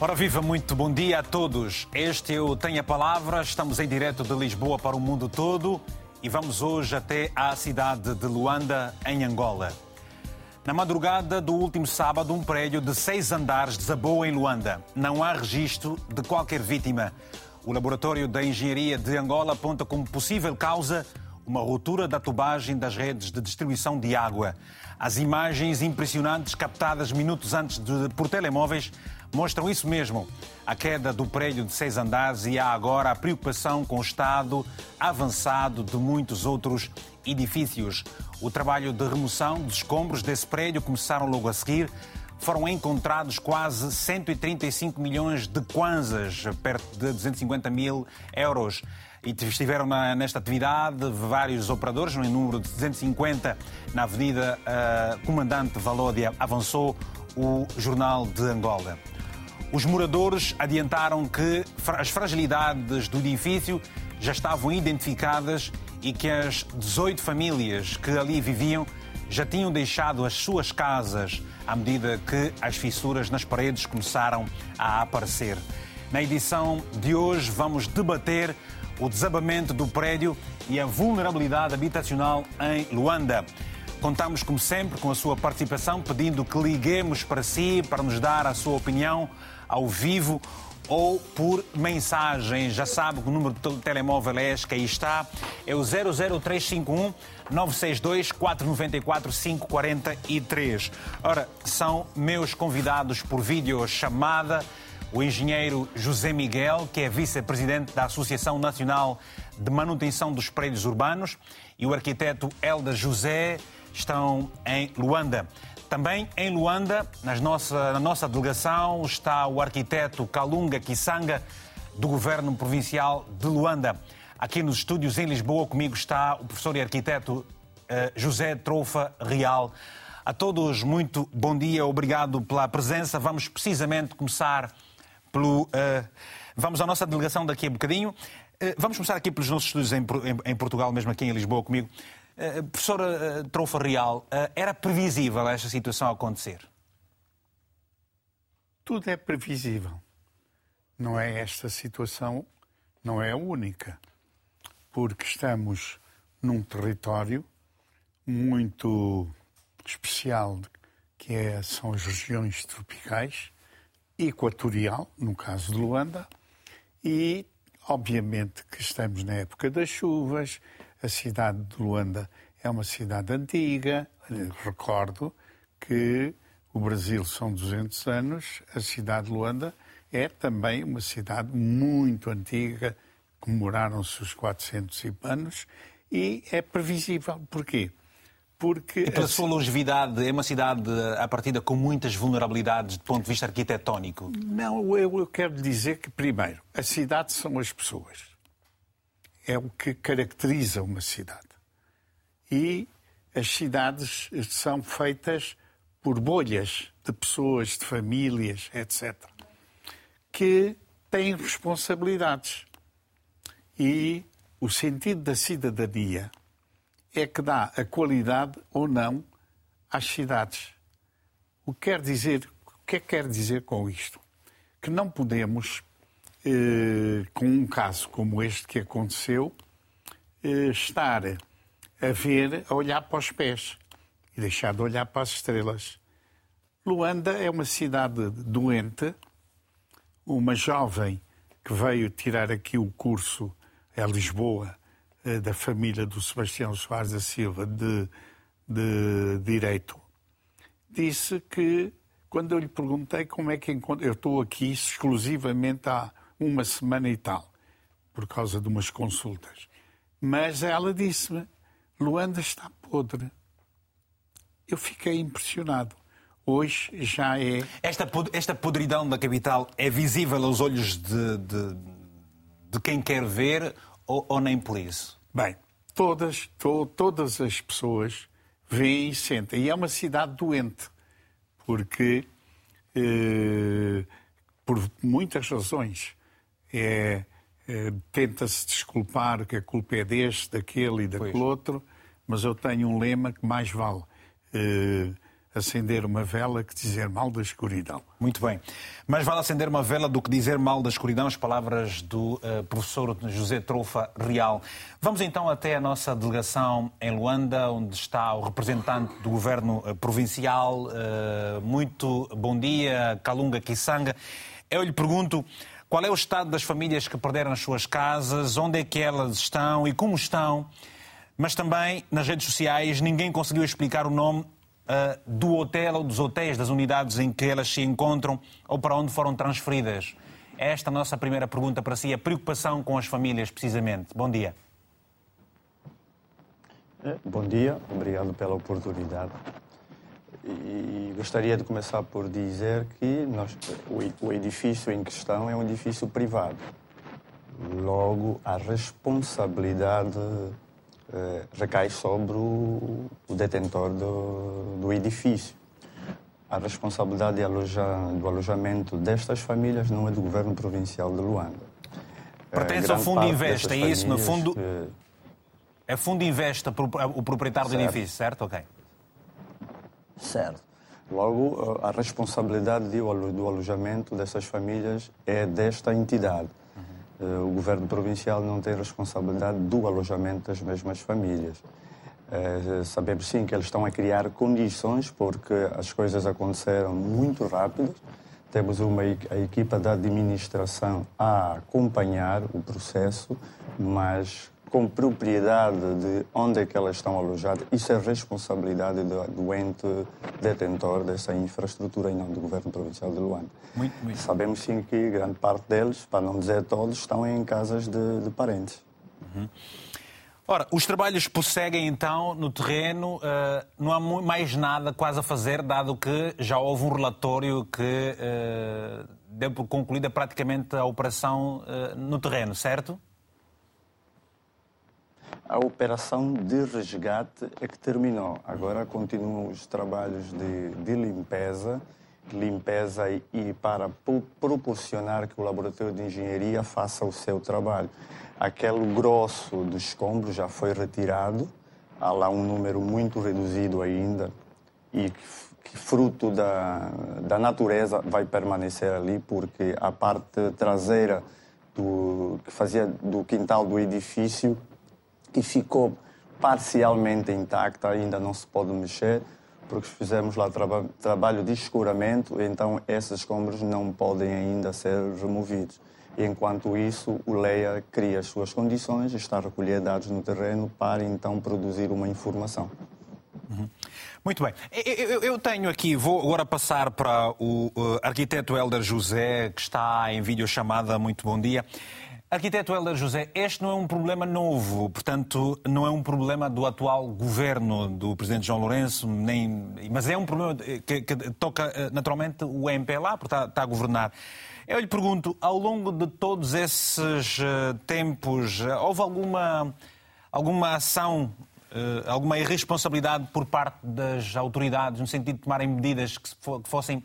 Ora viva, muito bom dia a todos. Este o Tenho a Palavra, estamos em direto de Lisboa para o mundo todo e vamos hoje até à cidade de Luanda, em Angola. Na madrugada do último sábado, um prédio de seis andares desabou em Luanda. Não há registro de qualquer vítima. O Laboratório da Engenharia de Angola aponta como possível causa uma ruptura da tubagem das redes de distribuição de água. As imagens impressionantes captadas minutos antes de, por telemóveis mostram isso mesmo. A queda do prédio de seis andares e há agora a preocupação com o estado avançado de muitos outros edifícios. O trabalho de remoção dos escombros desse prédio começaram logo a seguir. Foram encontrados quase 135 milhões de kwanzas, perto de 250 mil euros. E estiveram nesta atividade vários operadores, no número de 250 na Avenida uh, Comandante Valódia, avançou o Jornal de Angola. Os moradores adiantaram que as fragilidades do edifício já estavam identificadas e que as 18 famílias que ali viviam já tinham deixado as suas casas à medida que as fissuras nas paredes começaram a aparecer. Na edição de hoje vamos debater o desabamento do prédio e a vulnerabilidade habitacional em Luanda. Contamos, como sempre, com a sua participação, pedindo que liguemos para si, para nos dar a sua opinião ao vivo ou por mensagem. Já sabe que o número de telemóvel é este que aí está. É o 00351 962 494 543. Ora, são meus convidados por videochamada o engenheiro José Miguel, que é vice-presidente da Associação Nacional de Manutenção dos Prédios Urbanos, e o arquiteto Elda José estão em Luanda. Também em Luanda, nossa, na nossa delegação, está o arquiteto Kalunga Kisanga, do Governo Provincial de Luanda. Aqui nos estúdios em Lisboa, comigo está o professor e arquiteto eh, José Trofa Real. A todos, muito bom dia, obrigado pela presença. Vamos precisamente começar pelo. Uh, vamos à nossa delegação daqui a bocadinho. Uh, vamos começar aqui pelos nossos em, em Portugal, mesmo aqui em Lisboa comigo. Uh, professora uh, Trofa Real, era previsível esta situação acontecer? Tudo é previsível. Não é esta situação, não é a única. Porque estamos num território muito especial, que é, são as regiões tropicais, equatorial, no caso de Luanda, e obviamente que estamos na época das chuvas, a cidade de Luanda é uma cidade antiga. Recordo que o Brasil são 200 anos, a cidade de Luanda é também uma cidade muito antiga, comemoraram-se os 400 anos e é previsível. Porquê? Porque e pela sua longevidade, é uma cidade à partida com muitas vulnerabilidades do ponto de vista arquitetónico? Não, eu, eu quero dizer que, primeiro, a cidade são as pessoas é o que caracteriza uma cidade. E as cidades são feitas por bolhas de pessoas, de famílias, etc., que têm responsabilidades. E o sentido da cidadania é que dá a qualidade ou não às cidades. O que quer dizer, o que é que quer dizer com isto? Que não podemos eh, com um caso como este que aconteceu, eh, estar a ver, a olhar para os pés e deixar de olhar para as estrelas. Luanda é uma cidade doente. Uma jovem que veio tirar aqui o curso a Lisboa, eh, da família do Sebastião Soares da Silva, de, de Direito, disse que, quando eu lhe perguntei como é que encontro, eu estou aqui exclusivamente há uma semana e tal, por causa de umas consultas. Mas ela disse-me: Luanda está podre. Eu fiquei impressionado. Hoje já é. Esta, esta podridão da capital é visível aos olhos de, de, de quem quer ver ou, ou, nem por isso? Bem, todas, to, todas as pessoas veem e sentem. E é uma cidade doente, porque, eh, por muitas razões, é, é tenta-se desculpar que a culpa é deste, daquele e daquele pois. outro, mas eu tenho um lema que mais vale é, acender uma vela que dizer mal da escuridão. Muito bem. Mas vale acender uma vela do que dizer mal da escuridão, as palavras do uh, professor José Trofa Real. Vamos então até a nossa delegação em Luanda, onde está o representante do governo uh, provincial. Uh, muito bom dia, Kalunga Kisanga. Eu lhe pergunto. Qual é o estado das famílias que perderam as suas casas? Onde é que elas estão e como estão? Mas também nas redes sociais ninguém conseguiu explicar o nome uh, do hotel ou dos hotéis, das unidades em que elas se encontram ou para onde foram transferidas? É esta a nossa primeira pergunta para si, a preocupação com as famílias, precisamente. Bom dia. Eh, bom dia, obrigado pela oportunidade. E gostaria de começar por dizer que nós, o edifício em questão é um edifício privado. Logo, a responsabilidade eh, recai sobre o, o detentor do, do, edifício. A responsabilidade de alojar, do alojamento destas famílias não é do governo provincial de Luanda. Pertence ao Fundo Investa, é isso? No fundo, é Fundo Investa, o proprietário certo. do edifício, certo? Ok. Certo. Logo, a responsabilidade do alojamento dessas famílias é desta entidade. Eh, o governo provincial não tem responsabilidade do alojamento das mesmas famílias. É, sabemos sim que eles estão a criar condições porque as coisas aconteceram muito rápidas. Temos uma a equipa da administração a acompanhar o processo, mas com propriedade de onde é que elas estão alojadas. Isso é responsabilidade do, ente detentor dessa infraestrutura e não do governo provincial de Luanda. Muito, muito. Sabemos sim que grande parte deles, para não dizer todos, estão em casas de, de parentes. Uhum. Ora, os trabalhos prosseguem então no terreno, uh, não há mais nada quase a fazer, dado que já houve um relatório que uh, deu por concluída praticamente a operação uh, no terreno, certo? A operação de resgate é que terminou. Agora continuam os trabalhos de, de limpeza, limpeza e, e para proporcionar que o laboratório de engenharia faça o seu trabalho. Aquele grosso dos escombros já foi retirado, há lá um número muito reduzido ainda e que, fruto da, da natureza vai permanecer ali porque a parte traseira do, que fazia do quintal do edifício que ficou parcialmente intacta, ainda não se pode mexer, porque fizemos lá traba trabalho de escuramento, então esses escombros não podem ainda ser removidos. Enquanto isso, o LEIA cria as suas condições, está a recolher dados no terreno para então produzir uma informação. Uhum. Muito bem. Eu, eu, tenho aqui, vou agora passar para o arquiteto Helder José, que está em videochamada. Muito bom dia. Arquiteto Helder José, este não é um problema novo, portanto, não é um problema do atual governo do Presidente João Lourenço, nem, mas é um problema que, que toca eh, naturalmente o MPLA, porque está, está, a governar. Eu lhe pergunto, ao longo de todos esses uh, tempos, uh, houve alguma, alguma ação, alguma irresponsabilidade por parte das autoridades, no sentido de tomarem medidas que fossem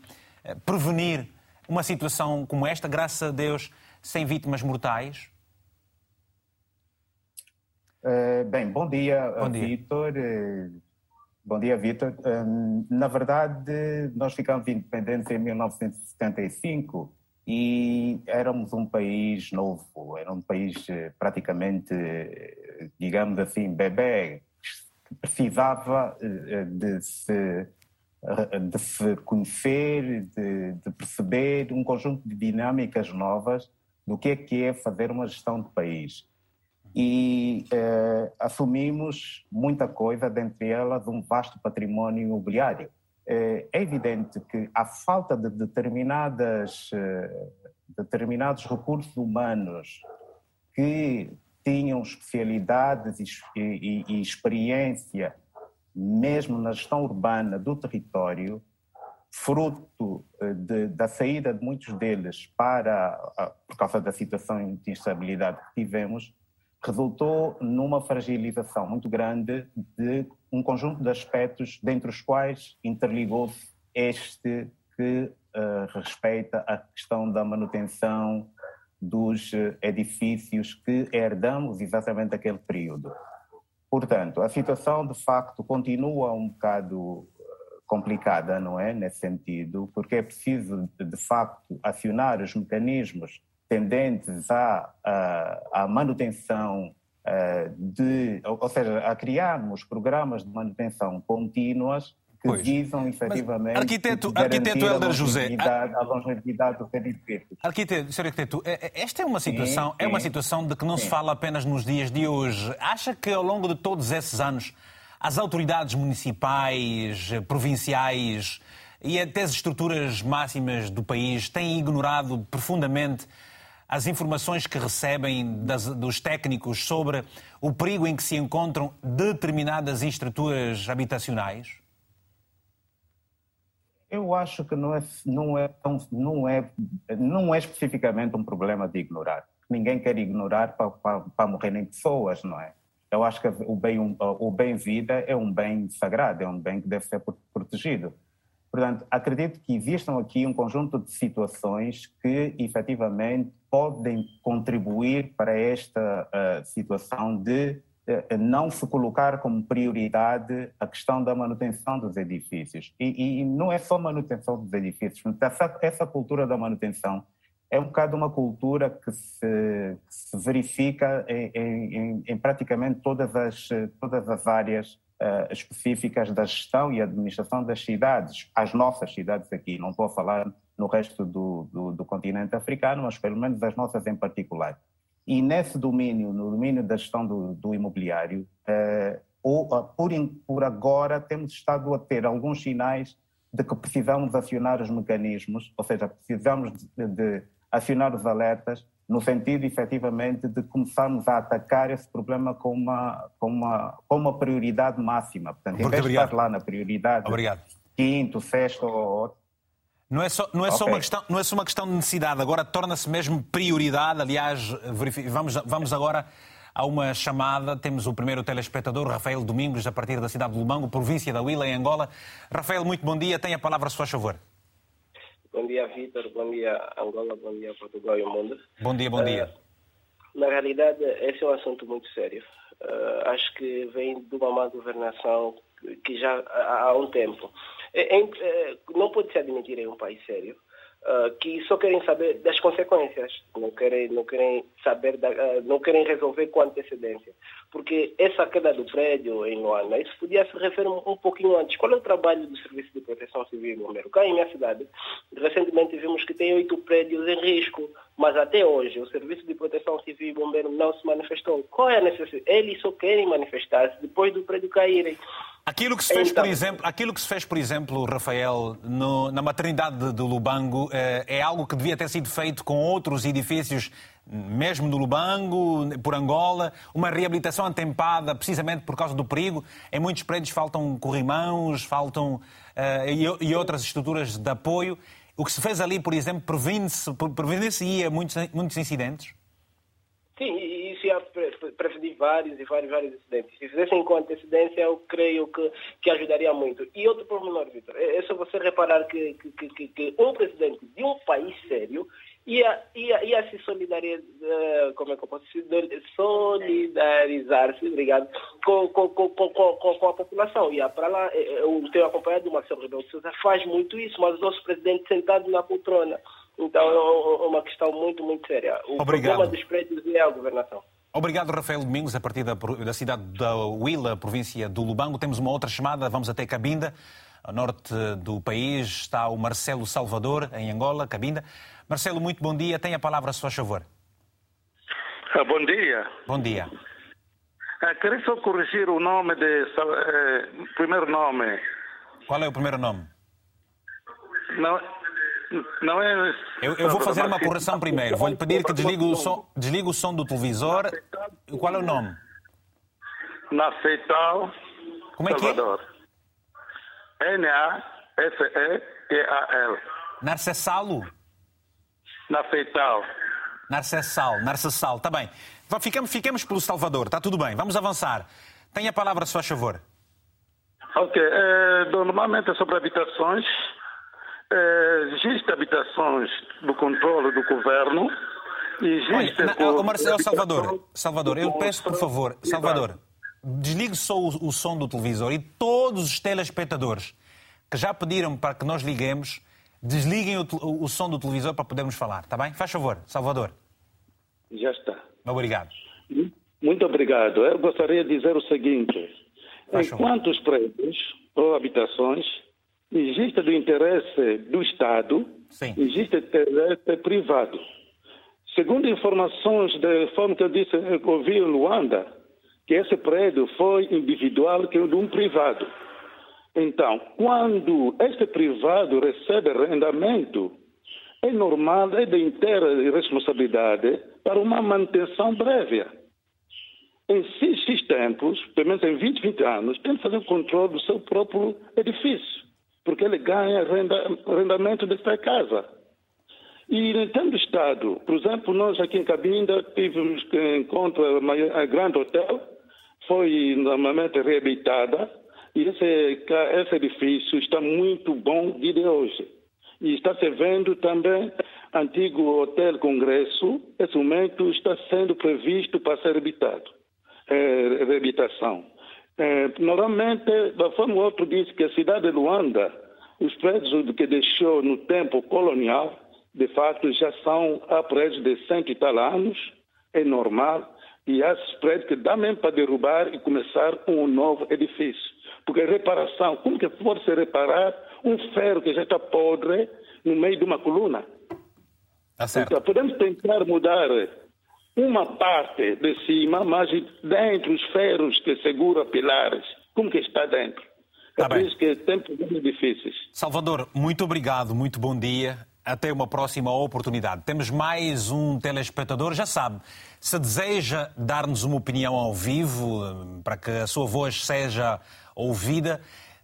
prevenir uma situação como esta? Graças a Deus sem vítimas mortais? Uh, bem, bom dia, bom dia. Vitor. Uh, bom dia, Vitor. Uh, na verdade, nós ficamos independentes em 1975 e éramos um país novo, era um país praticamente, digamos assim, bebê, que precisava de se de se conhecer, de, de, perceber um conjunto de dinâmicas novas do que é que é fazer uma gestão de país. E eh, assumimos muita coisa, dentre elas um vasto património imobiliário. Eh, é evidente que a falta de determinadas, eh, determinados recursos humanos que tinham especialidades e, e, e experiência, mesmo na gestão urbana do território, fruto eh, de, da saída de muitos deles para, por causa da situação de instabilidade que tivemos, resultou numa fragilização muito grande de um conjunto de aspectos, dentre os quais interligou-se este que uh, respeita a questão da manutenção dos eh, edifícios que herdamos exatamente naquele período. Portanto, a situação de facto continua um bocado complicada, não é? Nesse sentido, porque é preciso, de facto, acionar os mecanismos tendentes à, à, à manutenção de, ou seja, a criarmos programas de manutenção contínuas que pois. visam efetivamente. Mas, arquiteto, arquiteto Helder José. A longevidade dos edifícios. Arquiteto, Sr. Arquiteto, é, é, esta é uma situação, sim, sim. é uma situação de que não sim. se fala apenas nos dias de hoje. Acha que ao longo de todos esses anos as autoridades municipais, provinciais e até as estruturas máximas do país têm ignorado profundamente as informações que recebem das, dos técnicos sobre o perigo em que se encontram determinadas estruturas habitacionais? Eu acho que não é, não é, não é, não é especificamente um problema de ignorar. Ninguém quer ignorar para, para, para morrerem pessoas, não é? Eu acho que o bem, o bem vida é um bem sagrado, é um bem que deve ser protegido. Portanto, acredito que existam aqui um conjunto de situações que efetivamente podem contribuir para esta uh, situação de eh, não se colocar como prioridade a questão da manutenção dos edifícios. E, e não é só manutenção dos edifícios, essa, essa, cultura da manutenção é um bocado uma cultura que se, que se verifica em, em, em, praticamente todas as, todas as áreas uh, específicas da gestão e administração das cidades, as nossas cidades aqui, não estou a falar no resto do, do, do continente africano, mas pelo menos as nossas em particular. E nesse domínio, no domínio da gestão do, do imobiliário, eh, ou, eh, por, por agora temos estado a ter alguns sinais de que precisamos acionar os mecanismos, ou seja, precisamos de, de acionar os alertas no sentido, efetivamente, de começarmos a atacar esse problema com uma, com uma, com uma prioridade máxima. Portanto, em vez de estar lá na prioridade Obrigado. quinto, sexto ou não é só, não é okay. só, uma, questão, não é só uma questão de necessidade, agora torna-se mesmo prioridade. Aliás, vamos, vamos agora a uma chamada. Temos o primeiro telespectador, Rafael Domingos, a partir da cidade de Lubango, província da Huila, em Angola. Rafael, muito bom dia. Tem a palavra, se faz favor. Bom dia, Vitor. Bom dia, Angola. Bom dia, Portugal e o mundo. Bom dia, bom uh, dia. Na realidade, esse é um assunto muito sério. Uh, acho que vem de uma má governação que já há um tempo. É, é, é, não pode se admitir em um país sério uh, que só querem saber das consequências, não querem, não querem saber, da, não querem resolver com antecedência. Porque essa queda do prédio em Luanda, isso podia se referir um, um pouquinho antes. Qual é o trabalho do Serviço de Proteção Civil e Bombeiro? Cá em minha cidade, recentemente vimos que tem oito prédios em risco, mas até hoje o Serviço de Proteção Civil e Bombeiro não se manifestou. Qual é a necessidade? Eles só querem manifestar-se depois do prédio caírem. Aquilo que se fez, então... por exemplo, aquilo que se fez, por exemplo, Rafael, no, na maternidade de, de Lubango, é, é algo que devia ter sido feito com outros edifícios, mesmo no Lubango, por Angola, uma reabilitação antempada, precisamente por causa do perigo. Em muitos prédios faltam corrimãos, faltam uh, e, e, outras estruturas de apoio. O que se fez ali, por exemplo, previne-se previne muitos, muitos incidentes? Sim, isso ia prevenir vários e vários, vários incidentes. Se fizessem com antecedência, eu creio que, que ajudaria muito. E outro pormenor, Vitor, é, é só você reparar que, que, que, que um presidente de um país sério ia, ia, ia se solidarizar, como é que eu posso solidarizar-se, obrigado, com, com, com, com, com, a população. Ia para lá, eu tenho acompanhado o Marcelo Rebelo Sousa, faz muito isso, mas o nosso presidente sentado na poltrona. Então é uma questão muito, muito séria. O Obrigado. problema dos prédios é a governação. Obrigado, Rafael Domingos, a partir da, da cidade da Huila, província do Lubango. Temos uma outra chamada, vamos até Cabinda, a norte do país. Está o Marcelo Salvador, em Angola, Cabinda. Marcelo, muito bom dia. Tem a palavra, se faz favor. Ah, bom dia. Bom dia. Ah, queria só corrigir o nome de. Eh, primeiro nome. Qual é o primeiro nome? Não, não é. Eu, eu vou fazer uma correção primeiro. Vou-lhe pedir que desligue o, som, desligue o som do televisor. Qual é o nome? Naceital. Como é que é? N-A-S-E-T-A-L. Narcessalo? Naceital. Narcessal, Narcessal, está bem. Ficamos, ficamos pelo Salvador, está tudo bem. Vamos avançar. Tenha a palavra, se faz favor. Ok. É, normalmente é sobre habitações. É, existe habitações do controle do governo. Existe Olha, na, Marcelo Salvador, Salvador, eu peço por favor, Salvador, desligue só o, o som do televisor e todos os telespectadores que já pediram para que nós liguemos, desliguem o, o, som do televisor para podermos falar, está bem? Faz favor, Salvador. Já está. Obrigado. Muito obrigado. Eu gostaria de dizer o seguinte: Faz enquanto os prédios ou habitações existe do interesse do Estado, Sim. existe interesse privado. Segundo informações da forma que eu disse, eu ouvi em Luanda, que esse prédio foi individual que é de um privado. Então, quando este privado recebe rendimento, é normal, é de inteira responsabilidade para uma manutenção breve. Em seis tempos, pelo menos em 20, 20 anos, tem que fazer o controle do seu próprio edifício, porque ele ganha renda, rendimento desta casa. E tendo Estado, por exemplo, nós aqui em Cabinda tivemos encontro a Grande Hotel, foi normalmente reabilitada, esse, esse edifício está muito bom de hoje. E está se vendo também antigo Hotel Congresso, esse momento está sendo previsto para ser reabilitado, é, reabilitação. É, normalmente, forma outro diz que a cidade de Luanda, os prédios que deixou no tempo colonial, de fato já são há prédios de cento e tal anos, é normal, e há prédios que dá mesmo para derrubar e começar um novo edifício. Porque reparação, como que pode se reparar um ferro que já está podre no meio de uma coluna? Tá certo. Então, podemos tentar mudar uma parte de cima, mas dentro os ferros que seguram pilares, como que está dentro? Tá é por isso que tem problemas difíceis. Salvador, muito obrigado, muito bom dia. Até uma próxima oportunidade. Temos mais um telespectador, já sabe, se deseja dar-nos uma opinião ao vivo, para que a sua voz seja ouvida,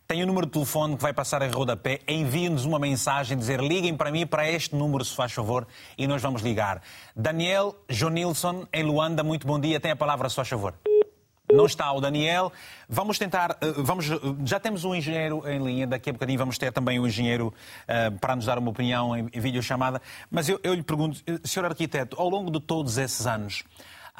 tem o um número de telefone que vai passar em rodapé. Envie-nos uma mensagem, dizer liguem para mim, para este número, se faz favor, e nós vamos ligar. Daniel Jonilson, em Luanda, muito bom dia. Tem a palavra, se faz favor. Não está o Daniel. Vamos tentar. Eh, vamos, já temos um engenheiro em linha, daqui a bocadinho vamos ter também um engenheiro uh, para nos dar uma opinião em, em videochamada. Mas eu, eu lhe pergunto, eh, Sr. Arquiteto, ao longo de todos esses anos,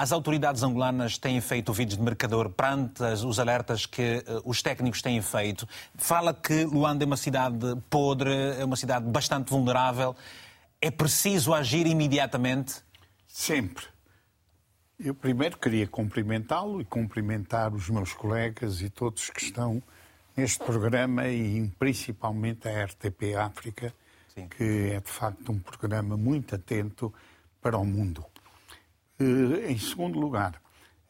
as autoridades angolanas têm feito ouvidos de mercador perante os alertas que uh, os técnicos têm feito. Fala que Luanda é uma cidade podre, é uma cidade bastante vulnerável. É preciso agir imediatamente? Sempre. Eu primeiro queria cumprimentá-lo e cumprimentar os meus colegas e todos que estão neste programa e principalmente a RTP África, Sim. que é de facto um programa muito atento para o mundo. Eh, em segundo lugar,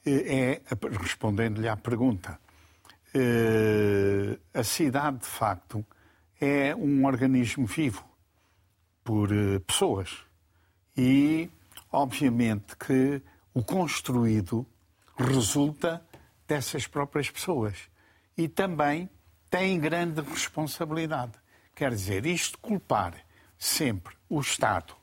eh, é, respondendo-lhe à pergunta, eh, a cidade de facto é um organismo vivo por pessoas e obviamente que o construído resulta dessas próprias pessoas. E também tem grande responsabilidade. Quer dizer, isto culpar sempre o Estado,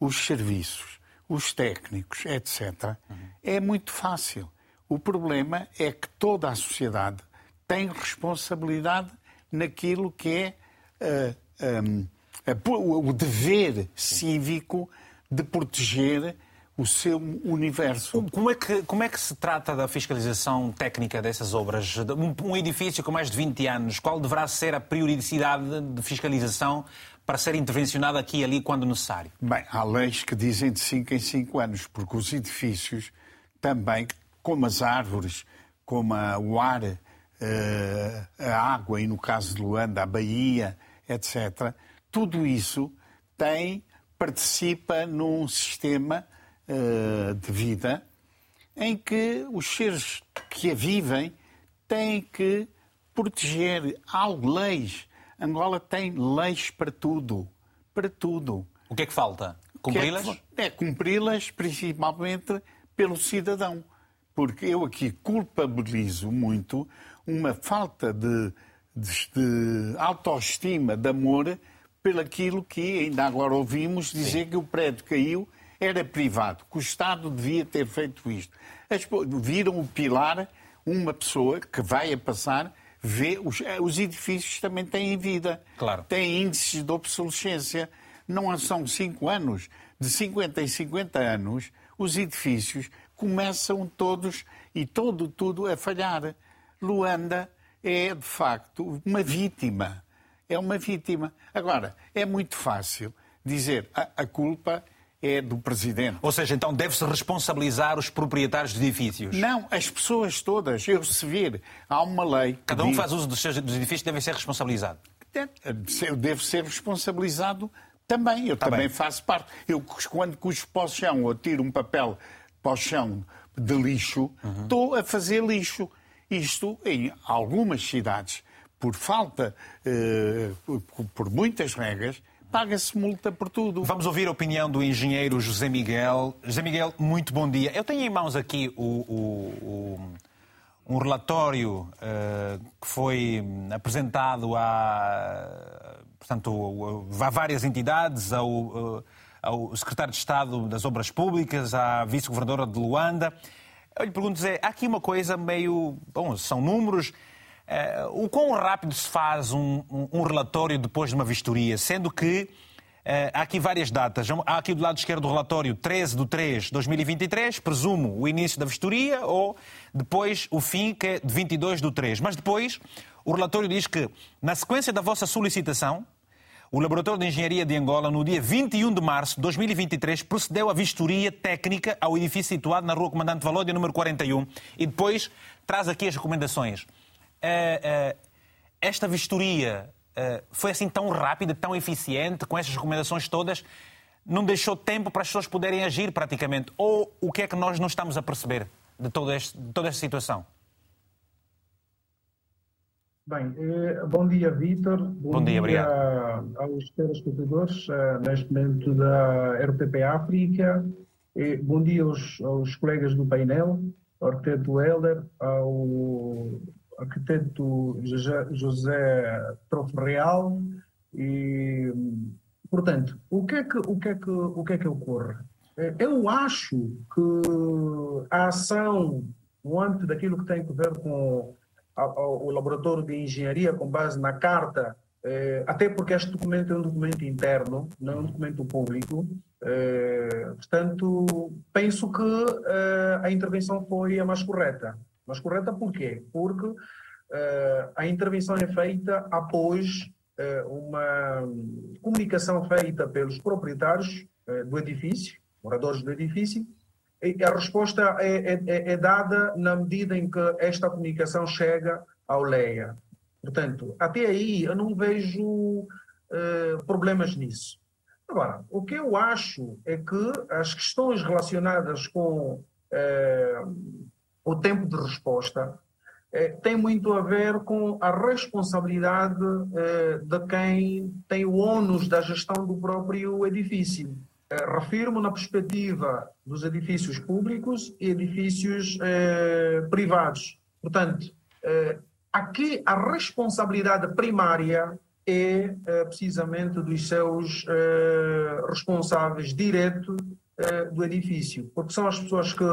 os serviços, os técnicos, etc., uhum. é muito fácil. O problema é que toda a sociedade tem responsabilidade naquilo que é uh, eh, um, o dever cívico de proteger o seu universo. Como é, que, como é que se trata da fiscalização técnica dessas obras? Um, um edifício com mais de 20 anos, qual deverá ser a periodicidade de fiscalização para ser intervencionado aqui e ali quando necessário? Bem, há leis que dizem de 5 em 5 anos, porque os edifícios também, como as árvores, como o ar, eh, a água e, no caso de Luanda, a baía, etc., tudo isso tem, participa num sistema uh, de vida em que os seres que a vivem têm que proteger. Há leis. Angola tem leis para tudo. Para tudo. O que é que falta? Cumpri-las? É, é cumpri-las principalmente pelo cidadão. Porque eu aqui culpabilizo muito uma falta de, de, de autoestima, de amor, pelo aquilo que ainda agora ouvimos dizer Sim. que o prédio caiu era privado, que o Estado devia ter feito isto. As, viram o pilar, uma pessoa que vai a passar, vê, os, eh, os edifícios também têm vida, claro. têm índices de obsolescência. Não são cinco anos, de 50 em 50 anos, os edifícios começam todos e todo tudo a falhar. Luanda é, de facto, uma vítima. é uma vítima. Agora, é muito fácil dizer a, a culpa é do presidente. Ou seja, então deve-se responsabilizar os proprietários de edifícios? Não, as pessoas todas. Eu se vir, há uma lei. Cada um diz... faz uso dos seus dos edifícios deve ser responsabilizado. Eu devo ser responsabilizado também. Eu tá também bem. faço parte. Eu, quando cuspo para o chão ou tiro um papel para o chão de lixo, uhum. estou a fazer lixo. Isto em algumas cidades, por falta, eh, por muitas regras, paga-se multa por tudo. Vamos ouvir a opinião do engenheiro José Miguel. José Miguel, muito bom dia. Eu tenho em mãos aqui o, o, o, um relatório uh, que foi apresentado a, portanto, a várias entidades, ao, ao secretário de Estado das Obras Públicas, à vice-governadora de Luanda. Eu lhe pergunto, Zé, há aqui uma coisa meio. Bom, são números. Uh, o quão rápido se faz um, um, um, relatório depois de uma vistoria, sendo que uh, há aqui várias datas. Há aqui do lado esquerdo do relatório 13 de 3 de 2023, presumo o início da vistoria, ou depois o fim, que é de 22 de 3. Mas depois o relatório diz que, na sequência da vossa solicitação, o Laboratório de Engenharia de Angola, no dia 21 de março de 2023, procedeu à vistoria técnica ao edifício situado na Rua Comandante Valódia, número 41, e depois traz aqui as recomendações. Uh, uh, esta vistoria uh, foi assim tão rápida, tão eficiente, com estas recomendações todas, não deixou tempo para as pessoas poderem agir praticamente? Ou o que é que nós não estamos a perceber de, todo este, de toda esta situação? Bem, eh, bom dia, Vítor. Bom, bom, dia, dia aos telespectadores, eh, neste momento da RTP África. Bom dia aos, aos colegas do painel, ao arquiteto Helder, ao arquiteto José, Trofo Real e, portanto, o que é que, o que, é que, o que, é que ocorre? Eh, eu acho que a ação, antes daquilo que tem a ver com o laboratório de engenharia, com base na carta, eh, até porque este documento é um documento interno, não é um documento público, eh, portanto, penso que a intervenção foi a mais correta. Mas correta por quê? Porque uh, a intervenção é feita após uh, uma comunicação feita pelos proprietários uh, do edifício, moradores do edifício, e a resposta é, é, é, é, dada na medida em que esta comunicação chega ao LEA. Portanto, até aí eu não vejo problemas nisso. Agora, o que eu acho é que as questões relacionadas com o tempo de resposta eh, tem muito a ver com a responsabilidade eh, de quem tem o ônus da gestão do próprio edifício. Eh, refiro-me na perspectiva dos edifícios públicos e edifícios privados. Portanto, aqui a responsabilidade primária é precisamente dos seus responsáveis diretos do edifício, porque são as pessoas que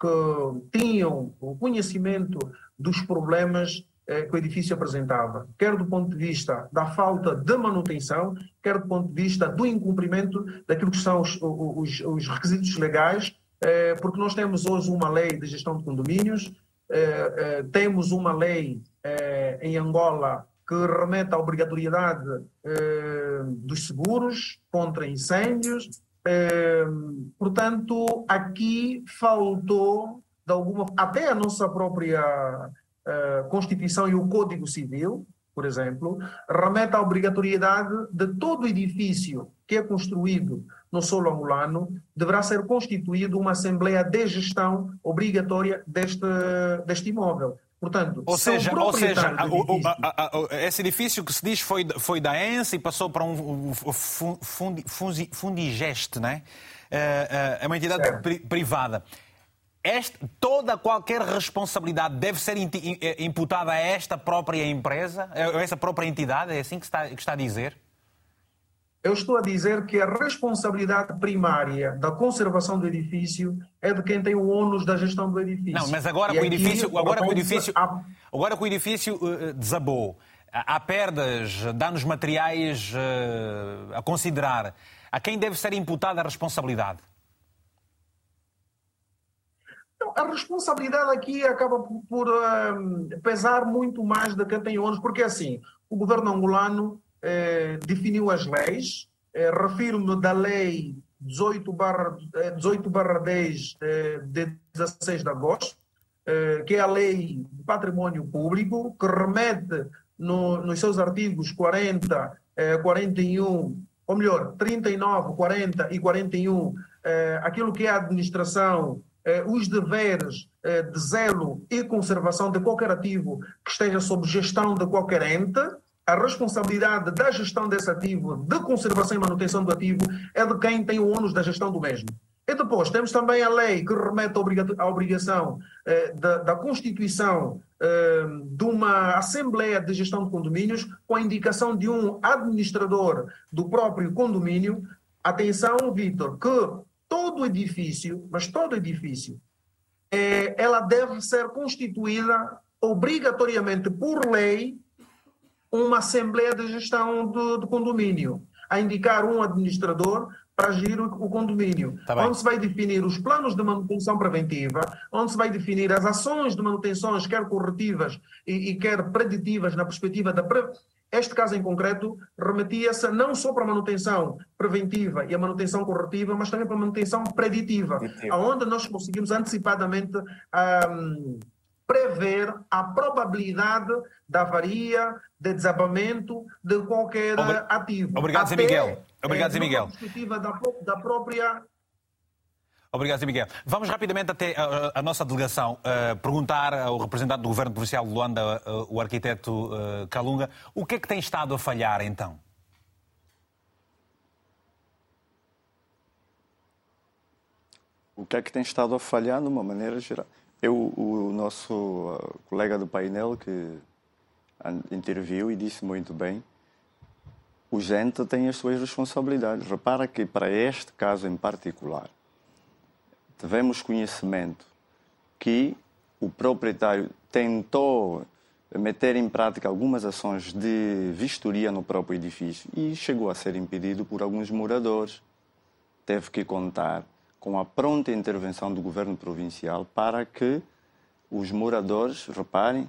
que tinham o conhecimento dos problemas eh, que o edifício apresentava, quer do ponto de vista da falta de manutenção, quer do ponto de vista do incumprimento daquilo que são os, os, os requisitos legais, eh, porque nós temos hoje uma lei de gestão de condomínios, eh, temos uma lei em Angola que remete à obrigatoriedade dos seguros contra incêndios, portanto, aqui faltou, de alguma até a nossa própria uh, Constituição e o Código Civil, por exemplo, remete à obrigatoriedade de todo edifício que é construído no solo angolano, deverá ser constituído uma Assembleia de Gestão obrigatória deste, deste imóvel. Portanto, ou seja, ou seja o, a, a, esse edifício que se diz foi, foi da ENSE e passou para um fundi, fundi, Fundigeste, não é? É, é? é uma entidade pri, privada. Este, toda qualquer responsabilidade deve ser é, imputada a esta própria empresa, a essa própria entidade? É assim que está, que está a dizer? Eu estou a dizer que a responsabilidade primária da conservação do edifício é de quem tem o ônus da gestão do edifício. Não, mas agora que o edifício, agora que o edifício, agora que o edifício uh, desabou, há perdas, danos materiais uh, a considerar, a quem deve ser imputada a responsabilidade? A responsabilidade aqui acaba por, por uh, pesar muito mais de quem tem ônus, porque assim, o governo angolano eh, definiu as leis. Eh, Refiro-me da lei 18 barra, 18 barra 10 de 16 de agosto, que é a lei do património público, que remete no, nos seus artigos 40, 41, ou melhor, 39, 40 e 41, aquilo que é a administração eh, os deveres eh, de zelo e conservação de qualquer ativo que esteja sob gestão de qualquer ente, a responsabilidade da gestão desse ativo, de conservação e manutenção do ativo, é de quem tem o ônus da gestão do mesmo. E depois temos também a lei que remete à obrigação eh, da, da, constituição eh, de uma Assembleia de Gestão de Condomínios com a indicação de um administrador do próprio condomínio. Atenção, Vitor, que todo edifício, mas todo edifício, é, ela deve ser constituída obrigatoriamente por lei uma assembleia de gestão do, do condomínio, a indicar um administrador para gerir o, o condomínio, tá onde se vai definir os planos de manutenção preventiva, onde se vai definir as ações de manutenções, quer corretivas e, e quer preditivas na perspectiva da pre este caso em concreto remetia-se não só para a manutenção preventiva e a manutenção corretiva, mas também para a manutenção preditiva, preditiva. onde nós conseguimos antecipadamente um, prever a probabilidade da avaria, de desabamento de qualquer Obri ativo. Obrigado, Zé Miguel. Obrigado, Zé Miguel. Da, da própria Obrigado, Zé Miguel. Vamos rapidamente até a, a nossa delegação uh, perguntar ao representante do Governo Provincial de Luanda, uh, o arquiteto uh, Calunga, o que é que tem estado a falhar então? O que é que tem estado a falhar de uma maneira geral? Eu, o nosso colega do painel que interviu e disse muito bem, o gente tem as suas responsabilidades. Repara que para este caso em particular, tivemos conhecimento que o proprietário tentou meter em prática algumas ações de vistoria no próprio edifício e chegou a ser impedido por alguns moradores. Teve que contar com a pronta intervenção do governo provincial para que os moradores, reparem,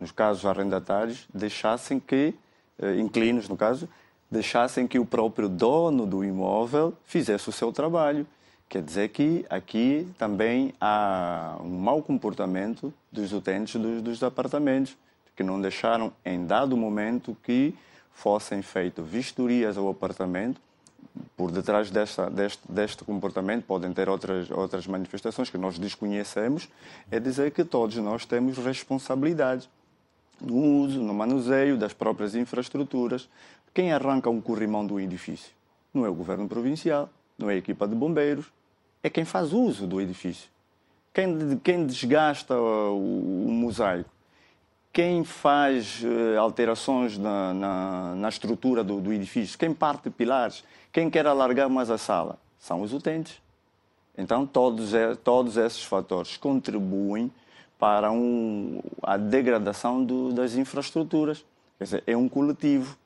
nos casos arrendatários, deixassem que, eh, inclinos no caso, deixassem que o próprio dono do imóvel fizesse o seu trabalho. Quer dizer que aqui também há um mau comportamento dos utentes dos, dos apartamentos, que não deixaram em dado momento que fossem feitas vistorias ao apartamento. Por detrás desta, deste, deste comportamento podem ter outras, outras manifestações que nós desconhecemos, é dizer que todos nós temos responsabilidades no uso, no manuseio das próprias infraestruturas. Quem arranca um corrimão do edifício? Não é o governo provincial, não é a equipa de bombeiros, é quem faz uso do edifício. Quem, quem desgasta o, o mosaico. Quem faz uh, alterações na, na, na estrutura do, do, edifício. Quem parte pilares. Quem quer alargar mais a sala. São os utentes. Então, todos, todos esses fatores contribuem para um, a degradação do, das infraestruturas. Quer dizer, é um coletivo.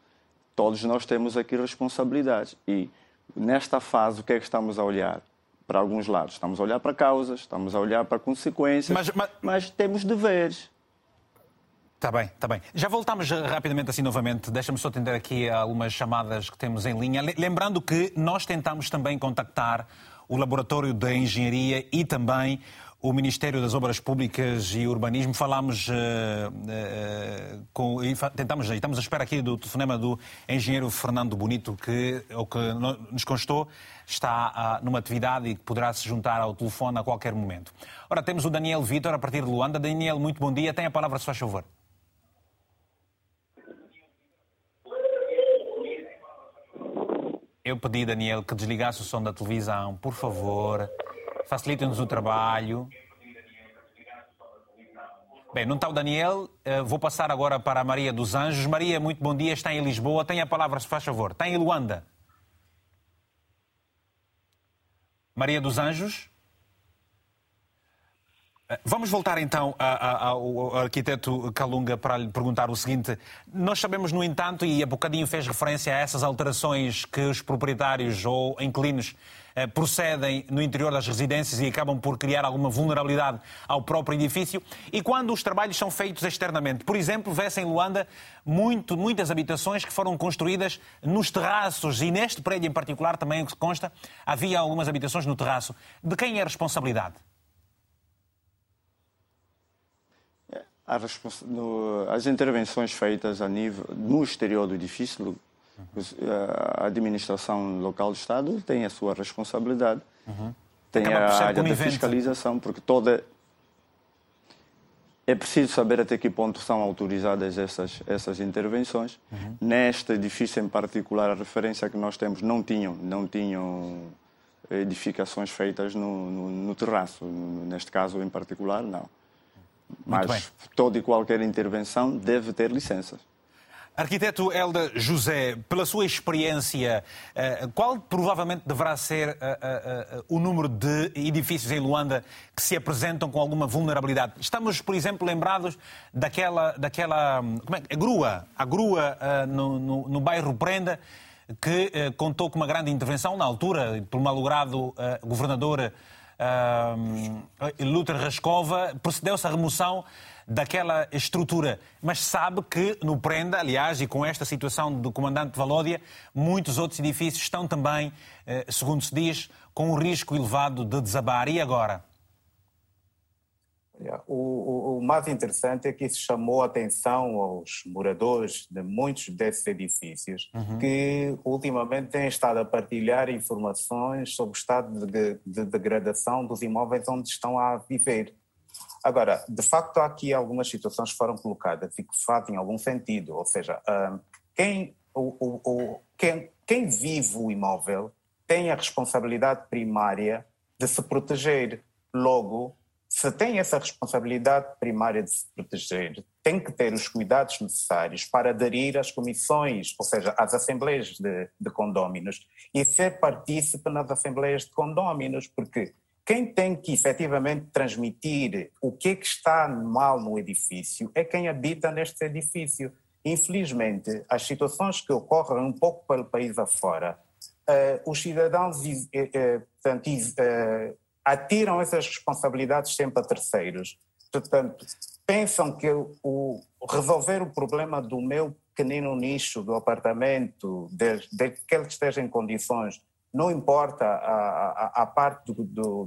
Todos nós temos aqui responsabilidades. E nesta fase, o que é que estamos a olhar? para alguns lados. Estamos a olhar para causas, estamos a olhar para consequências, mas, mas... mas temos deveres. Está bem, está bem. Já voltamos rapidamente assim novamente. Deixa-me só atender aqui algumas chamadas que temos em linha. Lembrando que nós tentamos também contactar o Laboratório de Engenharia e também o Ministério das Obras Públicas e Urbanismo. Falámos uh, uh, com. E tentamos, estamos à espera aqui do telefonema do engenheiro Fernando Bonito, que, o que nos constou, está uh, numa atividade e que poderá se juntar ao telefone a qualquer momento. Ora, temos o Daniel Vitor a partir de Luanda. Daniel, muito bom dia. Tem a palavra, se faz favor. Eu pedi, Daniel, que desligasse o som da televisão, por favor facilita-nos o trabalho. Bem, não está o Daniel, eh, vou passar agora para a Maria dos Anjos. Maria, muito bom dia, está em Lisboa. Tem a palavra, se faz favor. Está em Luanda. Maria dos Anjos. Vamos voltar então ao arquiteto Calunga para lhe perguntar o seguinte. Nós sabemos, no entanto, e há bocadinho fez referência a essas alterações que os proprietários ou inquilinos eh, procedem no interior das residências e acabam por criar alguma vulnerabilidade ao próprio edifício. E quando os trabalhos são feitos externamente, por exemplo, vê-se em Luanda muito, muitas habitações que foram construídas nos terraços e neste prédio em particular também consta havia algumas habitações no terraço. De quem é a responsabilidade? As intervenções feitas a nível, no exterior do edifício, a administração local do Estado tem a sua responsabilidade, uhum. tem a área da fiscalização, porque toda. É preciso saber até que ponto são autorizadas essas, essas intervenções. Uhum. Neste edifício em particular, a referência que nós temos não tinham, não tinham edificações feitas no, no, no terraço. Neste caso em particular, não. Mas toda e qualquer intervenção deve ter licenças. Arquiteto Elda José, pela sua experiência, eh, qual provavelmente deverá ser eh, eh, o número de edifícios em Luanda que se apresentam com alguma vulnerabilidade? Estamos, por exemplo, lembrados daquela, daquela como é, a grua, a grua no, no, no bairro Prenda, que contou com uma grande intervenção na altura, pelo malogrado governador uh, Luther Rascova, procedeu-se à remoção daquela estrutura, mas sabe que no Prenda, aliás, e com esta situação do comandante Valódia, muitos outros edifícios estão também, eh, segundo se diz, com um risco elevado de desabar. E agora? O, o, o, mais interessante é que isso chamou a atenção aos moradores de muitos desses edifícios uhum. que ultimamente têm estado a partilhar informações sobre o estado de, de degradação dos imóveis onde estão a viver. Agora, de facto, há aqui algumas situações que foram colocadas e que fazem algum sentido, ou seja, quem, o, quem, quem vive o imóvel tem a responsabilidade primária de se proteger. Logo, se tem essa responsabilidade primária de se proteger, tem que ter os cuidados necessários para aderir às comissões, ou seja, às assembleias de, de condóminos e ser partícipe nas assembleias de condóminos, porque quem tem que efetivamente transmitir o que, é que está mal no edifício é quem habita neste edifício. Infelizmente, as situações que ocorrem um pouco pelo país afora, uh, os cidadãos uh, uh, portanto, atiram essas responsabilidades sempre a terceiros. Portanto, pensam que o, resolver o problema do meu pequenino nicho do apartamento, desde de que ele esteja em condições, não importa a, a, a parte do, do,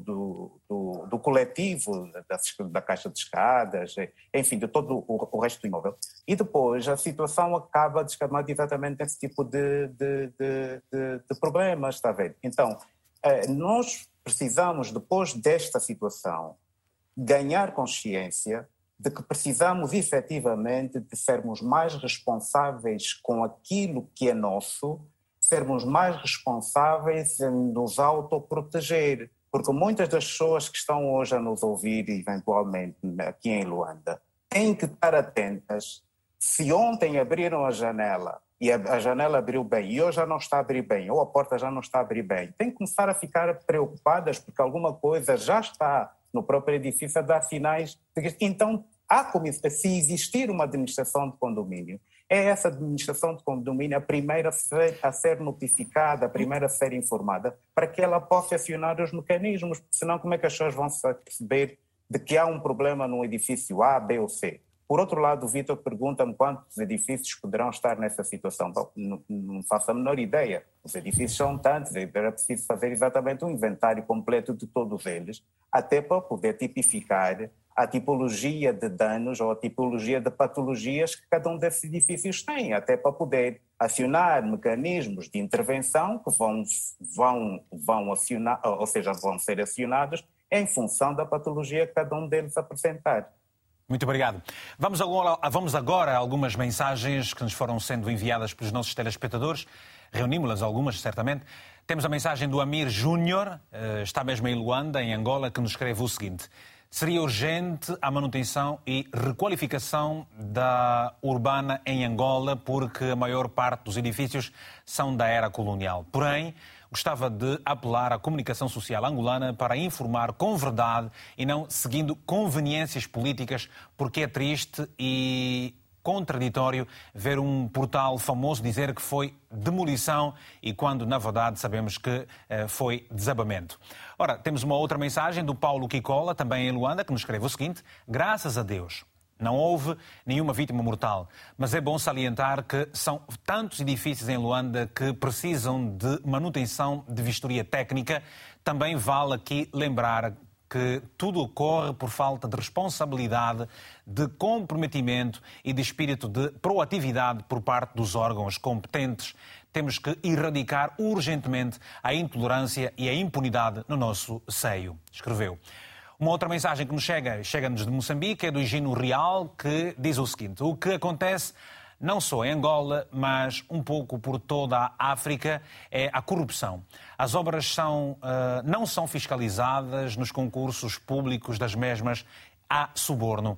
do, do, coletivo, da, da, caixa de escadas, enfim, de todo o, o, resto do imóvel. E depois a situação acaba descamando exatamente nesse tipo de, de, de, de problemas, está ver? Então, eh, nós precisamos, depois desta situação, ganhar consciência de que precisamos efetivamente de sermos mais responsáveis com aquilo que é nosso, sermos mais responsáveis em nos autoproteger. Porque muitas das pessoas que estão hoje a nos ouvir, eventualmente aqui em Luanda, têm que estar atentas. Se ontem abriram a janela e a, janela abriu bem e hoje já não está a abrir bem, ou a porta já não está a abrir bem, tem que começar a ficar preocupadas porque alguma coisa já está no próprio edifício a dar sinais. De então, há, se existir uma administração de condomínio, é essa administração de condomínio a primeira a ser, a ser notificada, a primeira a ser informada, para que ela possa acionar os mecanismos, senão como é que as pessoas vão perceber de que há um problema no edifício A, B ou C? Por outro lado, o Vitor pergunta-me quantos edifícios poderão estar nessa situação. Bom, não, faço a menor ideia. Os edifícios são tantos, era preciso fazer exatamente um inventário completo de todos eles, até para poder tipificar a tipologia de danos ou a tipologia de patologias que cada um desses edifícios tem, até para poder acionar mecanismos de intervenção que vão, vão, vão acionar, ou seja, vão ser acionados em função da patologia que cada um deles apresentar. Muito obrigado. Vamos agora, vamos agora a algumas mensagens que nos foram sendo enviadas pelos nossos telespectadores. Reunimos-las algumas, certamente. Temos a mensagem do Amir Júnior, eh, está mesmo em Luanda, em Angola, que nos escreve o seguinte. Seria urgente a manutenção e requalificação da urbana em Angola, porque a maior parte dos edifícios são da era colonial. Porém, gostava de apelar à comunicação social angolana para informar com verdade e não seguindo conveniências políticas, porque é triste e contraditório ver um portal famoso dizer que foi demolição e quando, na verdade, sabemos que eh, foi desabamento. Ora, temos uma outra mensagem do Paulo Kikola, também em Luanda, que nos escreve o seguinte: Graças a Deus. Não houve nenhuma vítima mortal, mas é bom salientar que são tantos edifícios em Luanda que precisam de manutenção de vistoria técnica. Também vale aqui lembrar que tudo ocorre por falta de responsabilidade, de comprometimento e de espírito de proatividade por parte dos órgãos competentes. Temos que erradicar urgentemente a intolerância e a impunidade no nosso seio, escreveu. Uma outra mensagem que nos chega, chega-nos de Moçambique, é do Higino Real, que diz o seguinte: o que acontece não só em Angola, mas um pouco por toda a África, é a corrupção. As obras são, uh, não são fiscalizadas nos concursos públicos das mesmas, há suborno.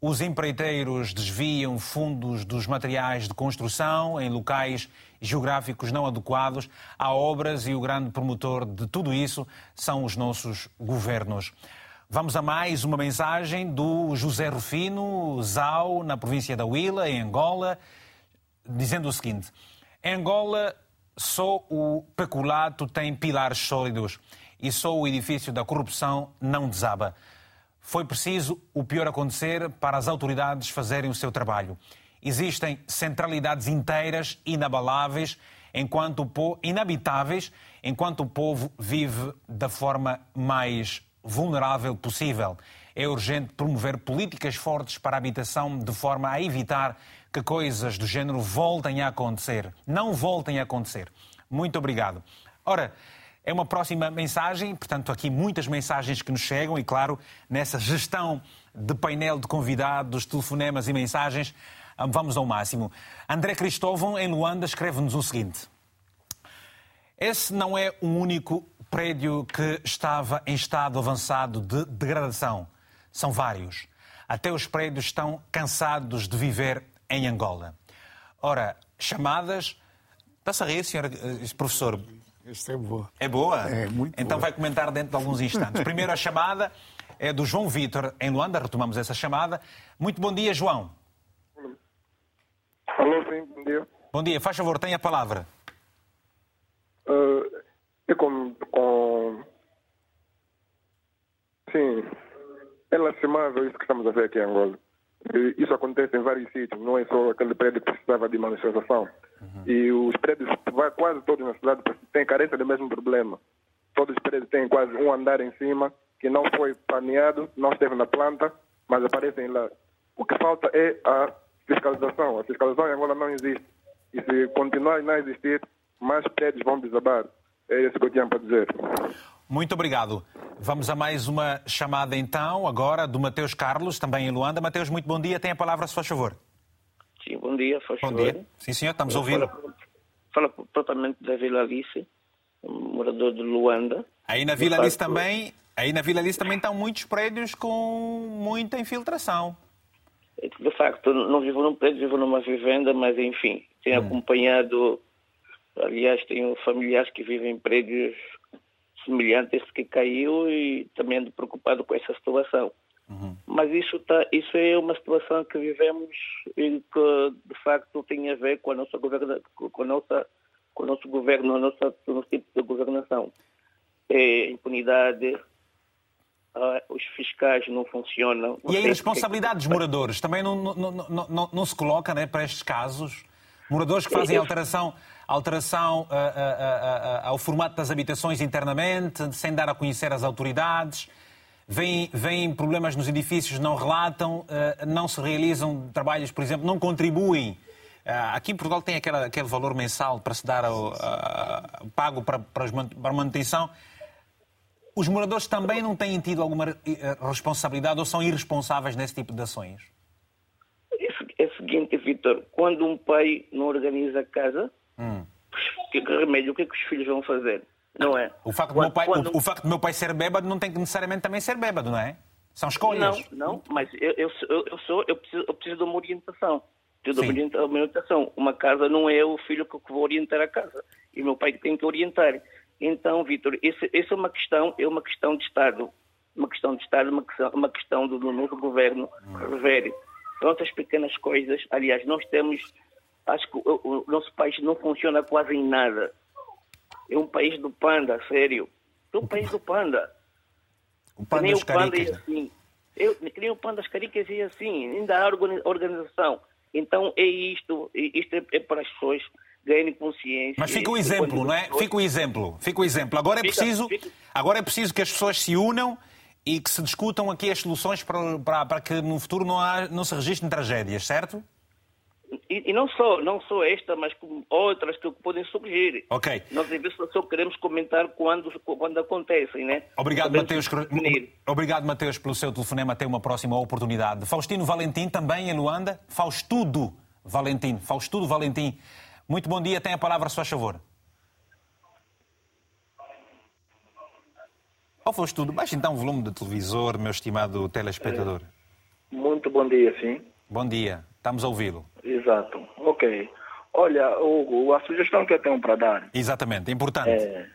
Os empreiteiros desviam fundos dos materiais de construção em locais geográficos não adequados a obras e o grande promotor de tudo isso são os nossos governos. Vamos a mais uma mensagem do José Rufino Zau, na província da Huila, em Angola, dizendo o seguinte: Em Angola, só o peculato tem pilares sólidos e só o edifício da corrupção não desaba. Foi preciso o pior acontecer para as autoridades fazerem o seu trabalho. Existem centralidades inteiras, inabaláveis, enquanto o povo, inabitáveis, enquanto o povo vive da forma mais vulnerável possível. É urgente promover políticas fortes para a habitação de forma a evitar que coisas do género voltem a acontecer. Não voltem a acontecer. Muito obrigado. Ora, é uma próxima mensagem, portanto, aqui muitas mensagens que nos chegam e, claro, nessa gestão de painel de convidados, telefonemas e mensagens, vamos ao máximo. André Cristóvão, em Luanda, escreve-nos o seguinte: Esse não é um único prédio que estava em estado avançado de degradação. São vários. Até os prédios estão cansados de viver em Angola. Ora, chamadas. Está-se a rir, senhor eh, professor? Esta é boa. É boa? É muito Então boa. vai comentar dentro de alguns instantes. Primeiro a chamada é do João Vitor, em Luanda. Retomamos essa chamada. Muito bom dia, João. Alô, sim, bom dia. Bom dia. Faz favor, tenha a palavra. Uh, é com, com. Sim, é lastimável isso que estamos a ver aqui em Angola. E isso acontece em vários sítios, não é só aquele prédio que precisava de manutenção. Uhum. E os prédios, quase todos na cidade, têm carência do mesmo problema. Todos os prédios têm quase um andar em cima, que não foi planeado, não esteve na planta, mas aparecem lá. O que falta é a fiscalização. A fiscalização em Angola não existe. E se continuar a não existir, mais prédios vão desabar. É isso que eu tinha para dizer. Muito obrigado. Vamos a mais uma chamada então, agora, do Mateus Carlos, também em Luanda. Mateus, muito bom dia. Tem a palavra, se faz favor. Sim, bom dia, faz bom favor. dia. Sim, senhor, estamos a ouvi-lo. Fala, fala propriamente da Vila Alice, morador de Luanda. Aí na Vila Alice também, aí na Vila Alice também estão muitos prédios com muita infiltração. De facto, não vivo num prédio, vivo numa vivenda, mas enfim, tenho hum. acompanhado Aliás, tenho familiares que vivem em prédios semelhantes a esse que caiu e também ando preocupado com essa situação. Uhum. Mas isso, tá, isso é uma situação que vivemos e que, de facto, tem a ver com a nossa governa, com a nossa, com o nosso governo, nossa, o nosso tipo de governação. É impunidade, ah, os fiscais não funcionam. Não e a irresponsabilidade que... dos moradores também não, não, não, não, não se coloca né, para estes casos? Moradores que fazem alteração, alteração uh, uh, uh, ao formato das habitações internamente, sem dar a conhecer às autoridades. Vêm, vêm problemas nos edifícios, não relatam, não se realizam trabalhos, por exemplo, não contribuem. Aqui em Portugal tem aquele, aquele valor mensal para se dar ao, pago para, para, para a manutenção. Os moradores também não têm tido alguma responsabilidade ou são irresponsáveis nesse tipo de ações? É seguinte, Vitor, quando um pai não organiza a casa, hum. que remédio, o que é que os filhos vão fazer? Não é? O facto, quando, meu pai, quando... o, o, facto do meu pai ser bêbado não tem que necessariamente também ser bêbado, não é? São escolhas. Não, não, mas eu, eu, eu, sou, eu, preciso, eu preciso de uma orientação. Tudo a orientação. Uma casa não é o filho que vou orientar a casa. E o meu pai tem que orientar. Então, Vitor, essa é uma questão, é uma questão de Estado. Uma questão de Estado, uma questão, uma questão do, do novo governo rever. São outras pequenas coisas. Aliás, nós temos. Acho que o, o nosso país não funciona quase em nada. É um país do panda, sério. É um país do panda. O panda que nem o panda é assim. Eu, nem o panda das caricas é assim. Ainda há organização. Então é isto. Isto é, é para as pessoas ganhem consciência. Mas fica o exemplo, não é? Fica o exemplo. Fica o exemplo. Agora é preciso, agora é preciso que as pessoas se unam e que se discutam aqui as soluções para, para, para que no futuro não, há, não se registrem tragédias, certo? E, e, não só não só esta, mas outras que podem surgir. Ok. Nós, em vez só queremos comentar quando, quando acontecem, né? Obrigado, Mateus. Obrigado, Mateus, pelo seu telefonema. Até uma próxima oportunidade. Faustino Valentim, também em Luanda. Faustudo Valentim. Faustudo Valentim. Muito bom dia. Tem a palavra, a sua favor. Ou foste tudo? Baixe então o volume do televisor, meu estimado telespectador. Muito bom dia, sim. Bom dia. Estamos a ouvi-lo. Exato. Ok. Olha, Hugo, a sugestão que eu tenho para dar. Exatamente, é importante. É,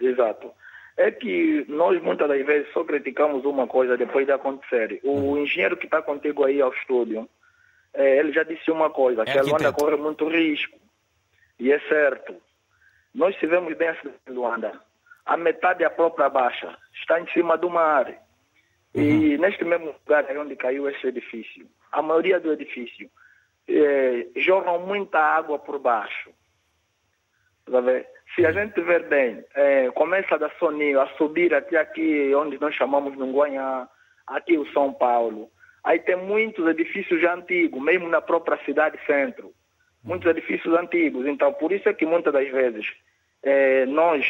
exato. É que nós muitas das vezes só criticamos uma coisa depois de acontecer. O uhum. engenheiro que está contigo aí ao estúdio, é, ele já disse uma coisa, é que a Luanda corre muito risco. E é certo. Nós tivemos bem a cidade de Luanda. A metade da própria baixa está em cima do mar. Uhum. E neste mesmo lugar onde caiu esse edifício, a maioria do edifício é, jogam muita água por baixo. Se a gente ver bem, é, começa da Soninho a subir até aqui onde nós chamamos de Nguanha, aqui o São Paulo. Aí tem muitos edifícios antigos, mesmo na própria cidade centro. Muitos edifícios antigos. Então, por isso é que muitas das vezes é, nós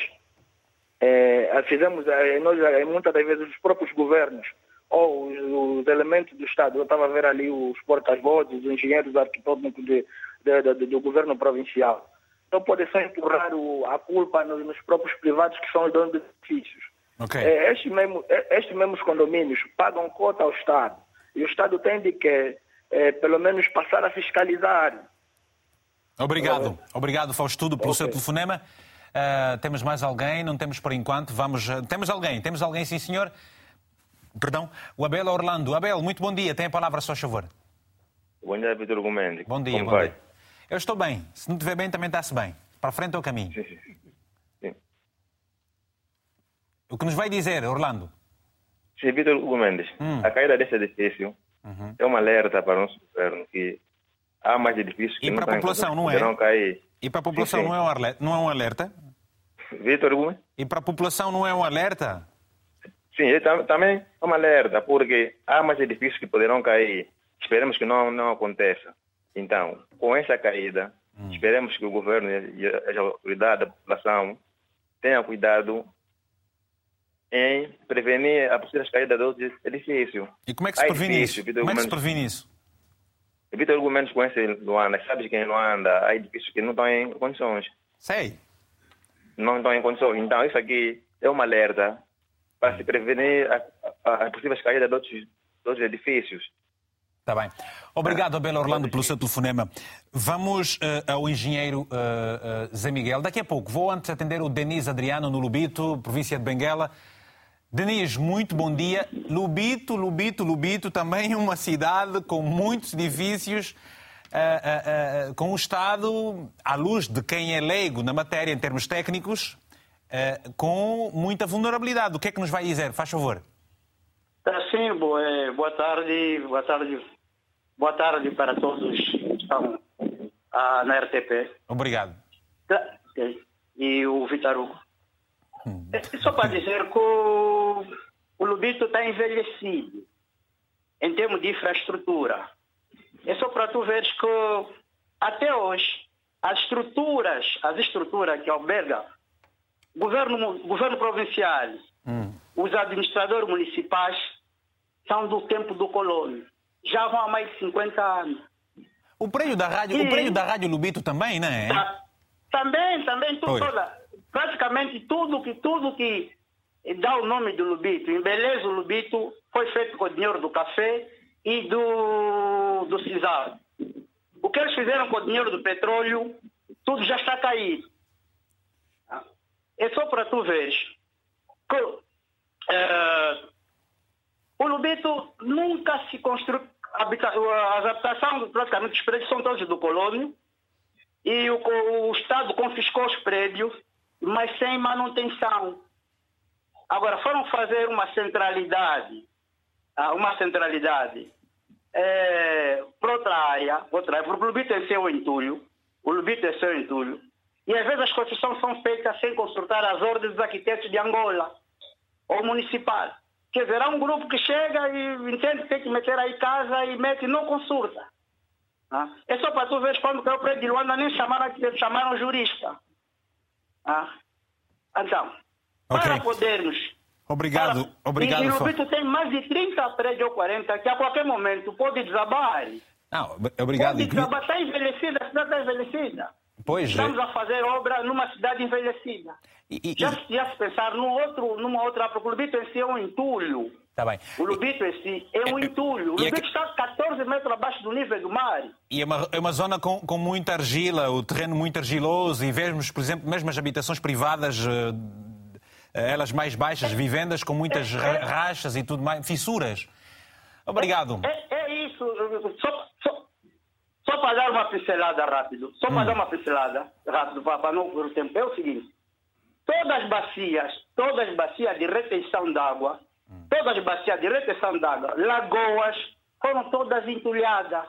é, fizemos, é, nós, é, muitas das vezes os próprios governos ou os, os elementos do Estado, eu estava a ver ali os porta-vozes, os engenheiros arquitetônicos de, de, de, do governo provincial. Então pode só empurrar o, a culpa nos, nos, próprios privados que são os donos dos edifícios. Okay. É, estes, mesmo, é, estes mesmos condomínios pagam cota ao Estado e o Estado tem de que, é, pelo menos, passar a fiscalizar. Obrigado. Obrigado, Faustudo, pelo okay. seu telefonema. Uh, temos mais alguém? Não temos por enquanto. Vamos. Uh, temos alguém? Temos alguém, sim, senhor? Perdão, o Abel Orlando. Abel, muito bom dia. Tem a palavra, só favor. Bom dia, Vitor Gomes. Bom dia, Como bom vai? dia. Eu estou bem. Se não estiver bem, também está-se bem. Para frente é o caminho. Sim, sim, sim. O que nos vai dizer, Orlando? Sim, Vitor Gomes. Hum. A caída desse edifício uhum. é um alerta para o nosso governo que há mais edifícios que e não para a população, não é? Cair. E para a população sim, sim. Não, é um alerta, não é um alerta? Vitor Gomes? E para a população não é um alerta? Sim, também é uma alerta, porque há mais edifícios que poderão cair. Esperemos que não, não aconteça. Então, com essa caída, hum. esperemos que o governo e a autoridade da população tenham cuidado em prevenir a possível caída dos edifícios. E como é que se previne isso? Como é que se previne isso? Evita argumentos com esse Luanda. Sabes que em Luanda há edifícios que não estão em condições. Sei. Não estão em condições. Então, isso aqui é uma alerta para se prevenir as possíveis caídas de outros, de outros edifícios. Está bem. Obrigado, Abel Orlando, pelo seu telefonema. Vamos uh, ao engenheiro uh, uh, Zé Miguel. Daqui a pouco vou antes atender o Denis Adriano no Lubito, província de Benguela. Denis, muito bom dia. Lubito, Lubito, Lubito, também uma cidade com muitos edifícios, com um Estado, à luz de quem é leigo na matéria em termos técnicos, uh, com muita vulnerabilidade. O que é que nos vai dizer? Faz favor. Tá, sim, boa, boa tarde, boa tarde, boa tarde para todos que estão ah, na RTP. Obrigado. Tá, e o Vitor Hugo. Hum. Só para dizer que o, o Lubito está envelhecido em termos de infraestrutura. É só para tu veres que até hoje as estruturas, as estruturas que albergam governo, governo provincial, hum. os administradores municipais são do tempo do colônio. Já vão há mais de 50 anos. O prédio da rádio, e, o prédio da rádio Lubito também, não é? Tá, também, também, tudo, toda, praticamente tudo que, tudo que dá o nome do Lubito, embeleza o Lubito, foi feito com o dinheiro do café e do, do CISAR. O que eles fizeram com o dinheiro do petróleo, tudo já está caído. É só para tu veres. Que, uh, o Lubito nunca se construiu. As habitações, praticamente, os prédios são todos do colônio. E o, o Estado confiscou os prédios, mas sem manutenção. Agora, foram fazer uma centralidade, ah, uma centralidade é, para outra área, outra área, porque o Lubito é seu entulho, o Lubito é seu entulho, e às vezes as construções são feitas sem consultar as ordens dos arquitetos de Angola, ou municipal. Quer dizer, há um grupo que chega e entende que tem que meter aí casa e mete e não consulta. Ah? É só para tu ver quando caiu o prédio de Luanda, nem chamaram chamaram jurista. Ah? Então, okay. para podermos Obrigado, para... obrigado. E, o Lubito tem mais de 30 prédios ou 40 que a qualquer momento pode desabar. Não, obrigado. Pode desabar, está envelhecida, a cidade está envelhecida. Pois é. Estamos é. a fazer obra numa cidade envelhecida. E, e, já, já se pensar num outro, numa outra, porque o Lubito em si é um entulho. Tá bem. O Lubito em si é um é, entulho. O Lubito é está 14 metros abaixo do nível do mar. E é uma, é uma zona com, com muita argila, o terreno muito argiloso, e vemos, por exemplo, mesmo as habitações privadas, uh, elas mais baixas, vivendas com muitas rachas e tudo mais, fissuras. Obrigado. É, é isso. Só, só, só para dar uma pincelada rápido, só para hum. dar uma pincelada rápido, para, não perder o tempo, é o seguinte. Todas as bacias, todas as bacias de retenção d'água. Todas as bacias de retenção d'água, lagoas, foram todas entulhadas.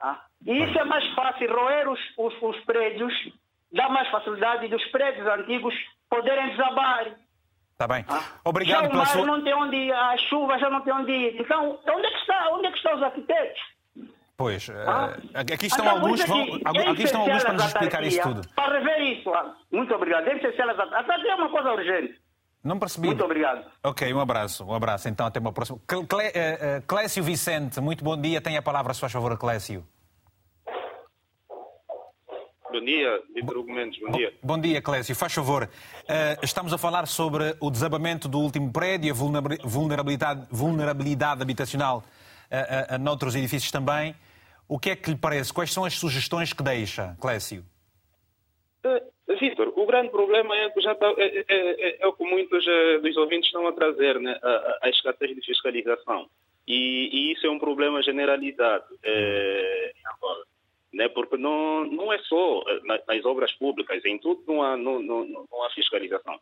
Ah. E isso é mais fácil, roer os, os, os prédios, dá mais facilidade dos prédios antigos poderem desabar. Está bem. Ah. Obrigado já o mar sua... não tem onde ir, a chuva já não tem onde ir. Então, onde é que está? Onde é que estão os arquitetos? Pois, ah. aqui estão então, alguns, vão, aqui estão alguns para nos explicar isso tudo. Para rever isso, muito obrigado. Deve ser elas até é uma coisa urgente. Não percebi. Muito obrigado. Ok, um abraço. Um abraço. Então, até uma próxima. Eh, eh, Clécio Vicente, muito bom dia. Tenha a palavra, se faz favor, Clécio. Bom dia, Vitor Hugo Mendes, bom dia. Bom dia, Clécio. Faz favor, uh, estamos a falar sobre o desabamento do último prédio, a vulnerabilidade, vulnerabilidade habitacional uh, uh, noutros edifícios também. O que é que lhe parece? Quais são as sugestões que deixa, Clécio? Vitor, o grande problema é, já está, é, é, é, é, o que muitos dos ouvintes estão a trazer, né? a, a escassez de fiscalização. E, e, isso é um problema generalizado em Angola né? porque não, não é só eh, nas obras públicas, em tudo não há, não, não, não há fiscalização.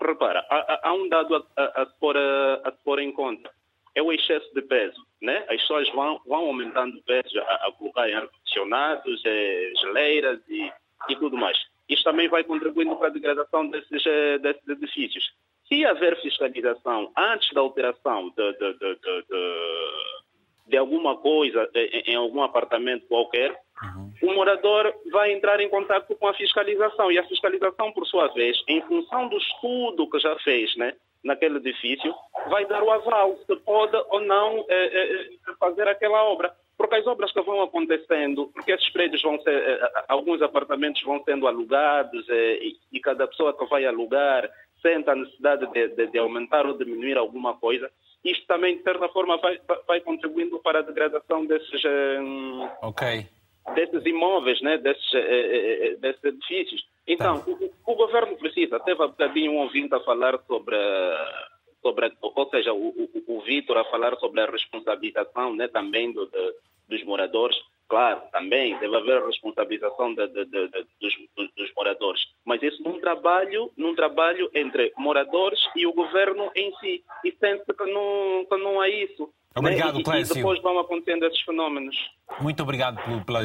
Repara, há, há um dado a, a, a, pôr, a, pôr em conta, é o excesso de peso. Né? As pessoas vão, vão aumentando o peso a, colocar em ar-condicionados, é, geleiras e, e tudo mais. Isto também vai contribuindo para a degradação desses, eh, desses edifícios. Se haver fiscalização antes da alteração de, de, de, de de alguma coisa em algum apartamento qualquer, uhum. o morador vai entrar em contato com a fiscalização e a fiscalização, por sua vez, em função do estudo que já fez, né, naquele edifício, vai dar o aval se pode ou não é, é, fazer aquela obra. Porque as obras que vão acontecendo, porque esses prédios vão ser, é, alguns apartamentos vão sendo alugados e, e, cada pessoa que vai alugar sente a necessidade de, de, de aumentar ou diminuir alguma coisa, isto também, de certa forma, vai, vai contribuindo para a degradação desses, okay. desses imóveis, né? desses, desses edifícios. Então, tá. o, o, governo precisa, teve há bocadinho um ouvinte a falar sobre, sobre ou seja, o, o, o Vitor a falar sobre a responsabilização né, também do, de, dos moradores. Claro, também deve haver responsabilização de, de, dos, dos, moradores, mas isso num trabalho, num trabalho entre moradores e o governo em si. E sente que não, que não é isso. Obrigado, né? Clécio. E depois vão acontecendo esses fenómenos. Muito obrigado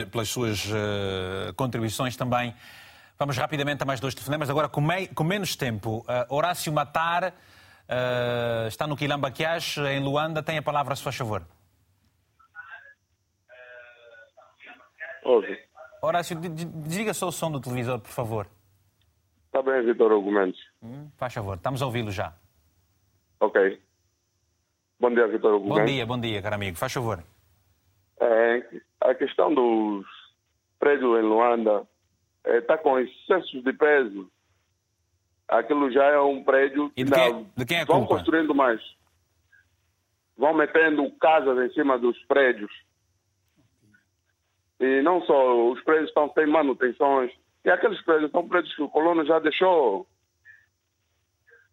pelas suas uh, contribuições também. Vamos rapidamente a mais dois telefonemas, agora com, menos tempo. Uh, Horácio Matar uh, está no Quilambaquiás, em Luanda. Tem a palavra, se faz favor. Ouve. Horácio, desliga só o som do televisor, por favor. Está bem, Vitor Argumentos. Hum, faz favor, estamos a ouvi-lo já. Ok. Bom dia, Vitor Argumentos. Bom dia, bom dia, caro amigo. Faz favor. É, a questão dos prédios em Luanda está é, com excessos de peso. Aquilo já é um prédio e de, quem, de quem é vão construindo mais. Vão metendo casas em cima dos prédios E não só, os prédios estão sem manutenções. E aqueles prédios são prédios que o colono já deixou.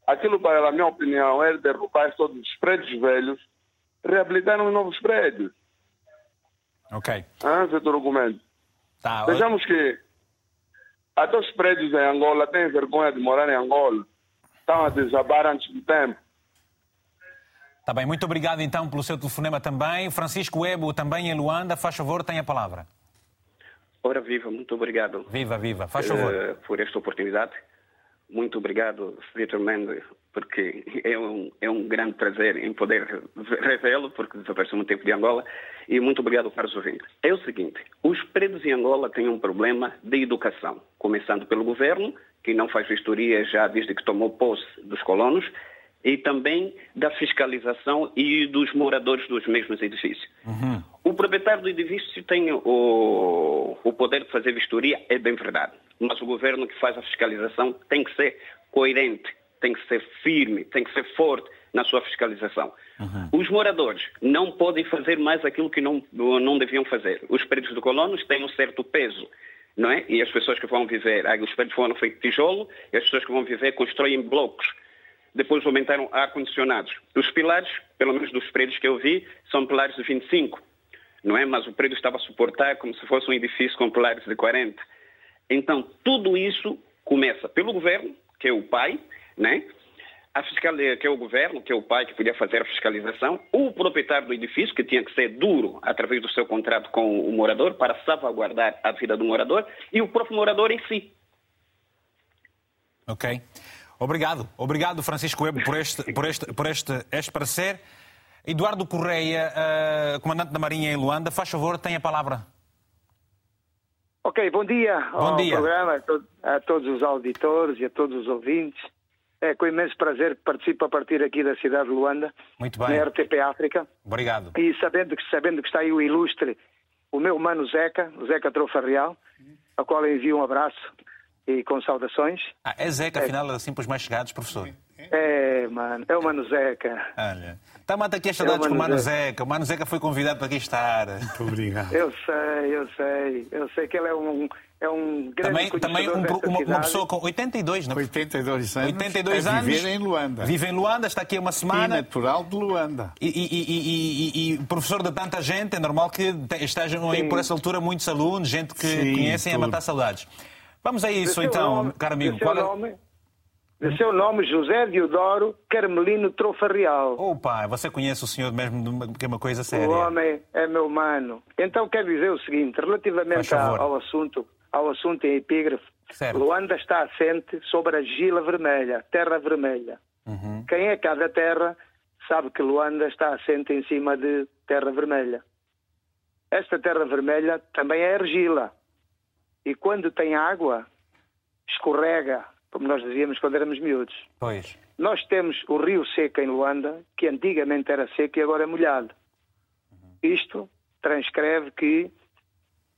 Aquilo, para a minha opinião, é derrubar todos os prédios velhos, reabilitar os novos prédios. Ok. Ah, é o argumento. Tá, Vejamos que até os prédios em Angola têm vergonha de morar em Angola. Estão a desabar antes do tempo. Está bem, muito obrigado então pelo seu telefonema também. Francisco Ebo, também em Luanda, faz favor, tem a palavra. Ora, viva, muito obrigado. Viva, viva, faz favor. Uh, por esta oportunidade. Muito obrigado, Vitor Mendes, porque é um, é um grande prazer em poder revê-lo, porque desapareceu muito tempo de Angola, e muito obrigado para os ouvintes. É o seguinte, os presos em Angola têm um problema de educação, começando pelo governo, que não faz vistoria já desde que tomou posse dos colonos, e também da fiscalização e dos moradores dos mesmos edifícios. Uhum. O proprietário do edifício tem o, o poder de fazer vistoria, é bem verdade, mas o governo que faz a fiscalização tem que ser coerente, tem que ser firme, tem que ser forte na sua fiscalização. Uhum. Os moradores não podem fazer mais aquilo que não, não deviam fazer. Os prédios do colonos têm um certo peso. Não é? E as pessoas que vão viver, os prédios foram feitos de tijolo, e as pessoas que vão viver constroem blocos depois aumentaram ar-condicionados. Os pilares, pelo menos dos prédios que eu vi, são pilares de 25, não é? Mas o prédio estava a suportar como se fosse um edifício com pilares de 40. Então, tudo isso começa pelo governo, que é o pai, né? A fiscal, que é o governo, que é o pai que podia fazer a fiscalização, o proprietário do edifício, que tinha que ser duro através do seu contrato com o morador para salvaguardar a vida do morador, e o próprio morador em si. Ok. Obrigado, obrigado Francisco Ebo por este, por este, por este, este parecer. Eduardo Correia, uh, comandante da Marinha em Luanda, faz favor, tem a palavra. Ok, bom dia bom ao dia. programa, a, to a, todos os auditores e a todos os ouvintes. É com imenso prazer que participo a partir aqui da cidade de Luanda, Muito bem. na RTP África. Obrigado. E sabendo que, sabendo que está aí o ilustre, o meu mano Zeca, Zeca Trofa Real, a qual envio um abraço e com saudações. Ah, é Zeca, afinal, assim para os mais chegados, professor? É, mano, é o Mano Zeca. Olha, está mata aqui as saudades É o com o Mano Mano Zeca. O Mano Zeca foi convidado para aqui estar. Muito obrigado. Eu sei, eu sei. Eu sei que ele é um, é um grande Também, também um, uma, uma pessoa com 82, não é? 82 anos. 82 a anos. viver em Luanda. Vive em Luanda, está aqui uma E semana. natural de Luanda. E, e- e- e- e- e professor de tanta gente, é normal que te- estejam aí Sim. por essa altura muitos alunos, gente que Sim, conhecem a tudo. matar saudades. Vamos a isso então, nome- caro amigo. Qual é- nome, de seu nome, José Diodoro Carmelino Trofa Real. Opa, você conhece o senhor mesmo, de uma- que é uma coisa O séria. homem é meu mano. Então quero dizer o seguinte, relativamente ao assunto, ao assunto em epígrafe, Certo. Luanda está assente sobre a Gila Vermelha, Terra Vermelha. Uhum. Quem é cá da terra sabe que Luanda está assente em cima de Terra Vermelha. Esta Terra Vermelha também é argila. E quando tem água, escorrega, como nós dizíamos quando éramos miúdos. Pois. Nós temos o rio seco em Luanda, que antigamente era seco e agora é molhado. Isto transcreve que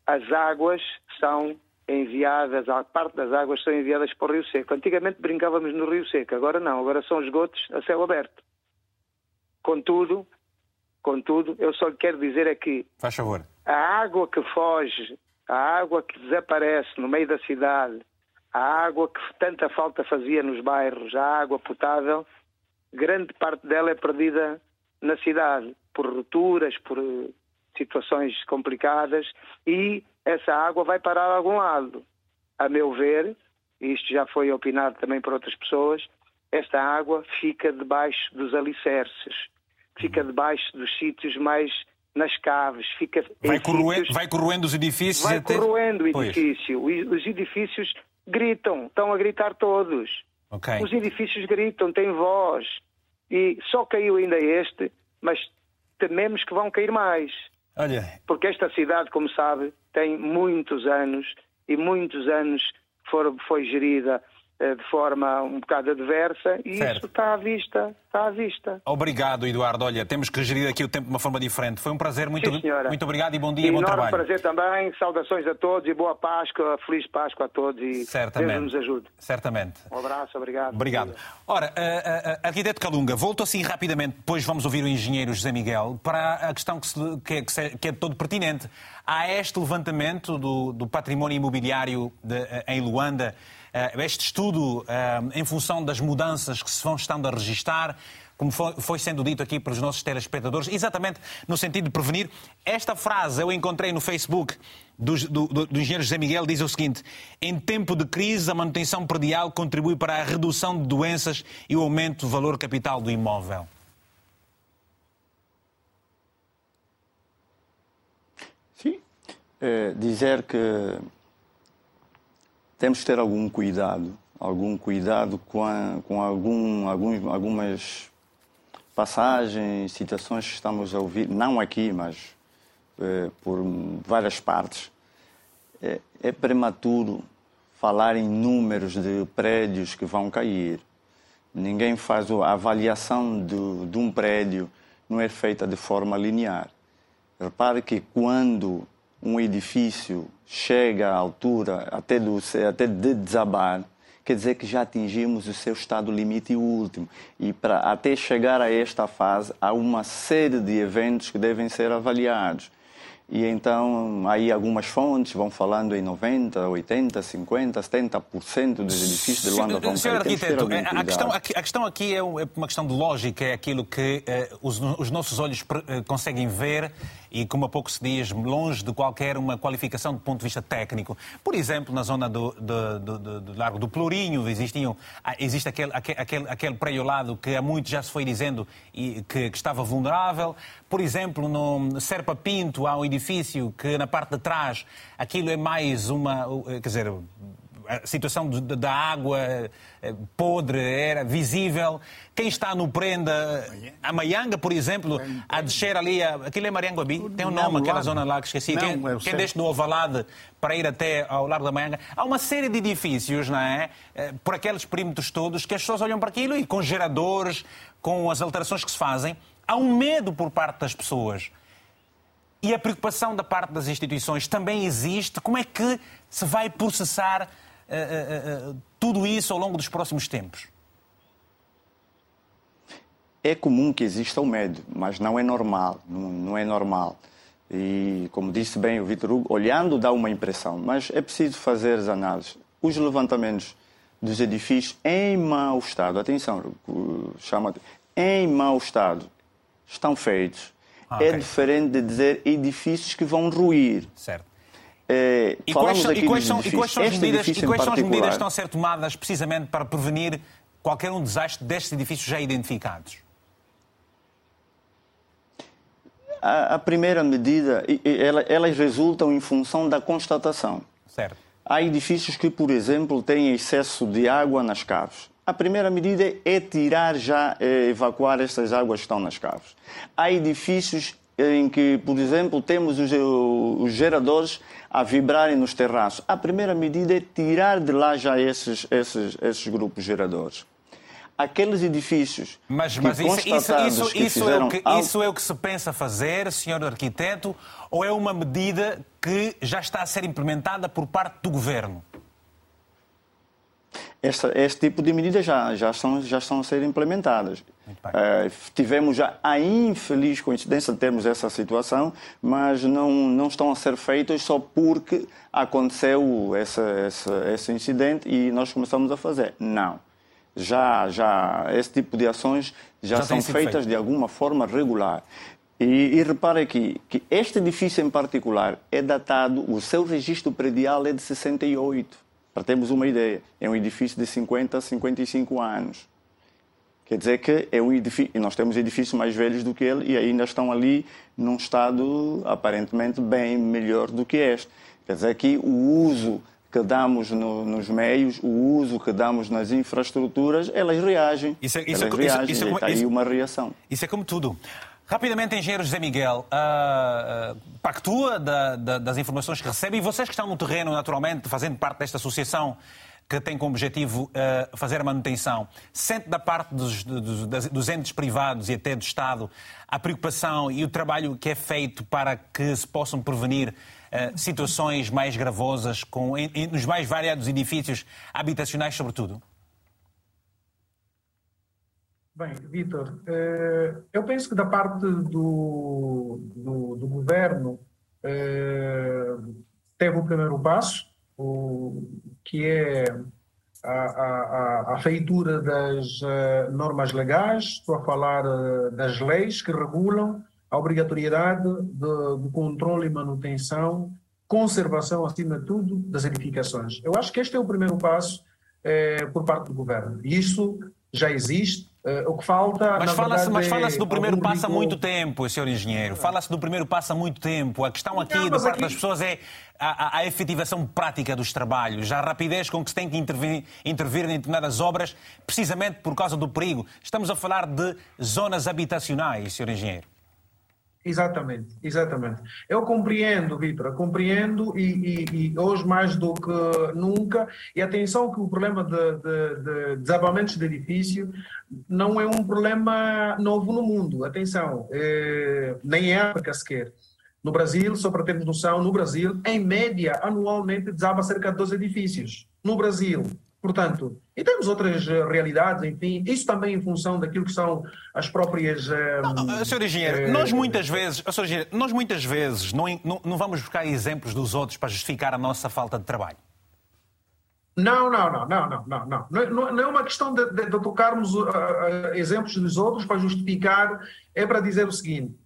as águas são enviadas, a parte das águas são enviadas para o rio seco. Antigamente brincávamos no rio seco, agora não, agora são esgotos a céu aberto. Contudo, contudo, eu só lhe quero dizer é que Faz favor. a água que foge, a água que desaparece no meio da cidade, a água que tanta falta fazia nos bairros, a água potável, grande parte dela é perdida na cidade, por rupturas, por situações complicadas, e essa água vai parar a algum lado. A meu ver, isto já foi opinado também por outras pessoas, esta água fica debaixo dos alicerces, fica debaixo dos sítios mais nas caves, fica Vai corroendo, sítios- vai corroendo os edifícios vai até... corroendo o Pois. edifício. E Os edifícios gritam, estão a gritar todos. Ok. Os edifícios gritam, têm voz. E só caiu ainda este, mas tememos que vão cair mais. Olha, Porque esta cidade, como sabe, tem muitos anos e muitos anos foi gerida de forma um bocado adversa e certo. isso está à vista, está à vista. Obrigado, Eduardo. Olha, temos que gerir aqui o tempo de uma forma diferente. Foi um prazer, muito, Sim, muito obrigado e bom dia e bom trabalho. prazer também, saudações a todos e boa Páscoa, feliz Páscoa a todos e Certamente. Deus nos ajude. Certamente. Um abraço, obrigado. Obrigado. Ora, uh, uh, arquiteto Calunga, volto assim rapidamente, depois vamos ouvir o engenheiro José Miguel, para a questão que, se, que, é, que, é, que é todo pertinente. Há este levantamento do, do património imobiliário de, em Luanda eh, este estudo, eh, em função das mudanças que se vão estando a registrar, como foi, sendo dito aqui pelos nossos telespectadores, exatamente no sentido de prevenir. Esta frase eu encontrei no Facebook do, do, do, engenheiro José Miguel, diz o seguinte: em tempo de crise, a manutenção predial contribui para a redução de doenças e o aumento do valor capital do imóvel. Sim. É, dizer que temos que ter algum cuidado, algum cuidado com, a, com algum, algum, algumas passagens, citações que estamos a ouvir, não aqui, mas é, por várias partes. É, é prematuro falar em números de prédios que vão cair. Ninguém faz a avaliação de um prédio, não é feita de forma linear. Repare que quando um edifício chega à altura até, do, até de desabar, quer dizer que já atingimos o seu estado limite último. E para até chegar a esta fase, há uma série de eventos que devem ser avaliados. E então, aí algumas fontes vão falando em 90, 80, 50, 70% dos edifícios de Luanda vão Senhor arquiteto, a questão, a questão aqui é, é uma questão de lógica, é aquilo que eh, os, os, nossos olhos eh, conseguem ver e, como há pouco se diz, longe de qualquer uma qualificação do ponto de vista técnico. Por exemplo, na zona do, do, do, do Largo do Plurinho, existiam, ah, existe aquele, aquele, aquele lado que há muito já se foi dizendo que, que estava vulnerável. Por exemplo, no Serpa Pinto há um edifício que na parte de trás aquilo é mais uma, quer dizer, a situação da água eh, podre era visível. Quem está no Prenda, a Maianga, por exemplo, a descer ali, aquilo é Marianguabi, tem um nome, aquela zona lá que esqueci. Não, quem, quem desce do Ovalade para ir até ao Largo da Maianga. Há uma série de edifícios, não é? Eh, por aqueles perímetros todos, que as pessoas olham para aquilo e com geradores, com as alterações que se fazem, há um medo por parte das pessoas. E a preocupação da parte das instituições também existe. Como é que se vai processar uh, uh, tudo isso ao longo dos próximos tempos? É comum que exista o medo, mas não é normal, não, não é normal. E, como disse bem o Vitor Hugo, olhando dá uma impressão, mas é preciso fazer as análises. Os levantamentos dos edifícios em mau estado, atenção, chama em mau estado, estão feitos. Ah, é okay. diferente de dizer edifícios que vão ruir. Certo. É, e, quais são, e, quais são, e quais são as medidas, e quais são as medidas que estão a ser tomadas precisamente para prevenir qualquer um desastre destes edifícios já identificados? A, a primeira medida, ela, elas resultam em função da constatação. Certo. Há edifícios que, por exemplo, têm excesso de água nas caves. A primeira medida é tirar já, é evacuar essas águas que estão nas caves. Há edifícios em que, por exemplo, temos os, os, geradores a vibrarem nos terraços. A primeira medida é tirar de lá já esses, esses, esses grupos geradores. Aqueles edifícios. Mas, mas isso, isso, isso, isso, é o que, isso é o que se pensa fazer, senhor arquiteto, ou é uma medida que já está a ser implementada por parte do governo? Esta, este tipo de medidas já, já, são, já estão a ser implementadas. Uh, tivemos já a infeliz coincidência de termos essa situação, mas não, não estão a ser feitas só porque aconteceu essa, essa, esse incidente e nós começamos a fazer. Não. Já, já esse tipo de ações já, já são feitas feito. de alguma forma regular. E, e repare aqui que este edifício em particular é datado, o seu registro predial é de 68. Para termos uma ideia, é um edifício de 50 a 55 anos. Quer dizer que é um edifício, nós temos edifícios mais velhos do que ele e ainda estão ali num estado aparentemente bem melhor do que este. Quer dizer que o uso que damos no, nos meios, o uso que damos nas infraestruturas, elas reagem. Isso é, isso elas é, reagem, isso, isso, está aí uma reação. Isso é como tudo. Rapidamente, engenheiro José Miguel, uh, uh, pactua da, da, das informações que recebe e vocês que estão no terreno, naturalmente, fazendo parte desta associação, que tem como objetivo uh, fazer a manutenção, sente da parte dos, dos, dos, entes privados e até do Estado a preocupação e o trabalho que é feito para que se possam prevenir situações mais gravosas com, em, nos mais variados edifícios habitacionais, sobretudo? Bem, Vitor, eh, eu penso que da parte do, do, do governo teve o primeiro passo, o, que é a, a, a feitura das uh, normas legais, estou a falar das leis que regulam a obrigatoriedade de, do controle e manutenção, conservação, acima de tudo, das edificações. Eu acho que este é o primeiro passo eh, por parte do governo. Isso já existe, Uh, o que falta. Mas fala-se mas fala do primeiro passo há muito tempo, senhor engenheiro. Fala-se do primeiro passo há muito tempo. A questão aqui não, da parte aqui... das pessoas é a, a, a, efetivação prática dos trabalhos, a rapidez com que se tem que intervir, intervir em determinadas obras, precisamente por causa do perigo. Estamos a falar de zonas habitacionais, senhor engenheiro. Exatamente, exatamente. Eu compreendo, Vitor, compreendo e, e, e, hoje mais do que nunca, e atenção que o problema de, de, de, desabamentos de edifício não é um problema novo no mundo, atenção, é, nem é África sequer. No Brasil, só para termos noção, no Brasil, em média, anualmente desaba cerca de 12 edifícios. No Brasil, Portanto, e temos outras eh, realidades, enfim, isso também em função daquilo que são as próprias. Eh, não, senhor Engenheiro, é... nós muitas vezes, senhor Engenheiro, nós muitas vezes não, não, não vamos buscar exemplos dos outros para justificar a nossa falta de trabalho. Não, não, não, não, não, não, não. Não, não é uma questão de, de, de tocarmos uh, exemplos dos outros para justificar, é para dizer o seguinte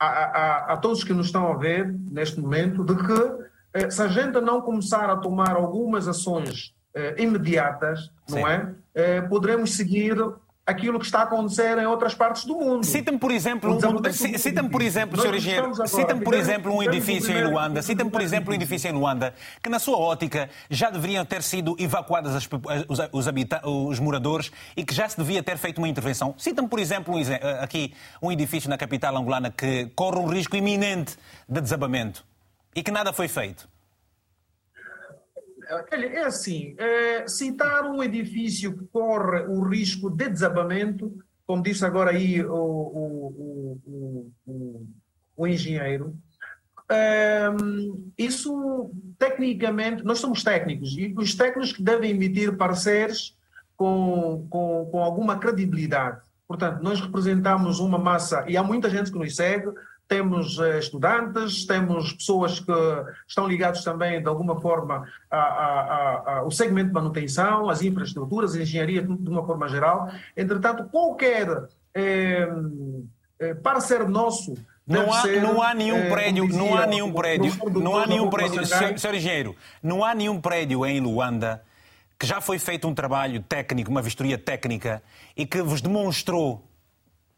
a, a, a, todos que nos estão a ver neste momento, de que se a gente não começar a tomar algumas ações eh, imediatas, Sim. não é? Eh, poderemos seguir aquilo que está a acontecer em outras partes do mundo. Cita-me, por exemplo, um, cita por exemplo, Sr. Engenheiro, cita-me, por exemplo, um edifício em Luanda, cita-me, por exemplo, um edifício em Luanda, que na sua ótica já deveriam ter sido evacuados as, os, os, os, moradores e que já se devia ter feito uma intervenção. Cita-me, por exemplo, um, eh, aqui um edifício na capital angolana que corre um risco iminente de desabamento e que nada foi feito. Olha, é assim, é, citar um edifício que corre o risco de desabamento, como disse agora aí o, o, o, o, engenheiro, é, isso tecnicamente, nós somos técnicos e os técnicos que devem emitir pareceres com, com, com alguma credibilidade. Portanto, nós representamos uma massa, e há muita gente que nos segue, temos eh, estudantes, temos pessoas que estão ligados também, de alguma forma, ao segmento de manutenção, às infraestruturas, à engenharia, de uma forma geral. Entretanto, qualquer eh, eh parecer nosso não há, ser, não há nenhum eh, prédio, dizia, não há nenhum prédio, não há nenhum prédio, senhor engenheiro, não há nenhum prédio em Luanda que já foi feito um trabalho técnico, uma vistoria técnica e que vos demonstrou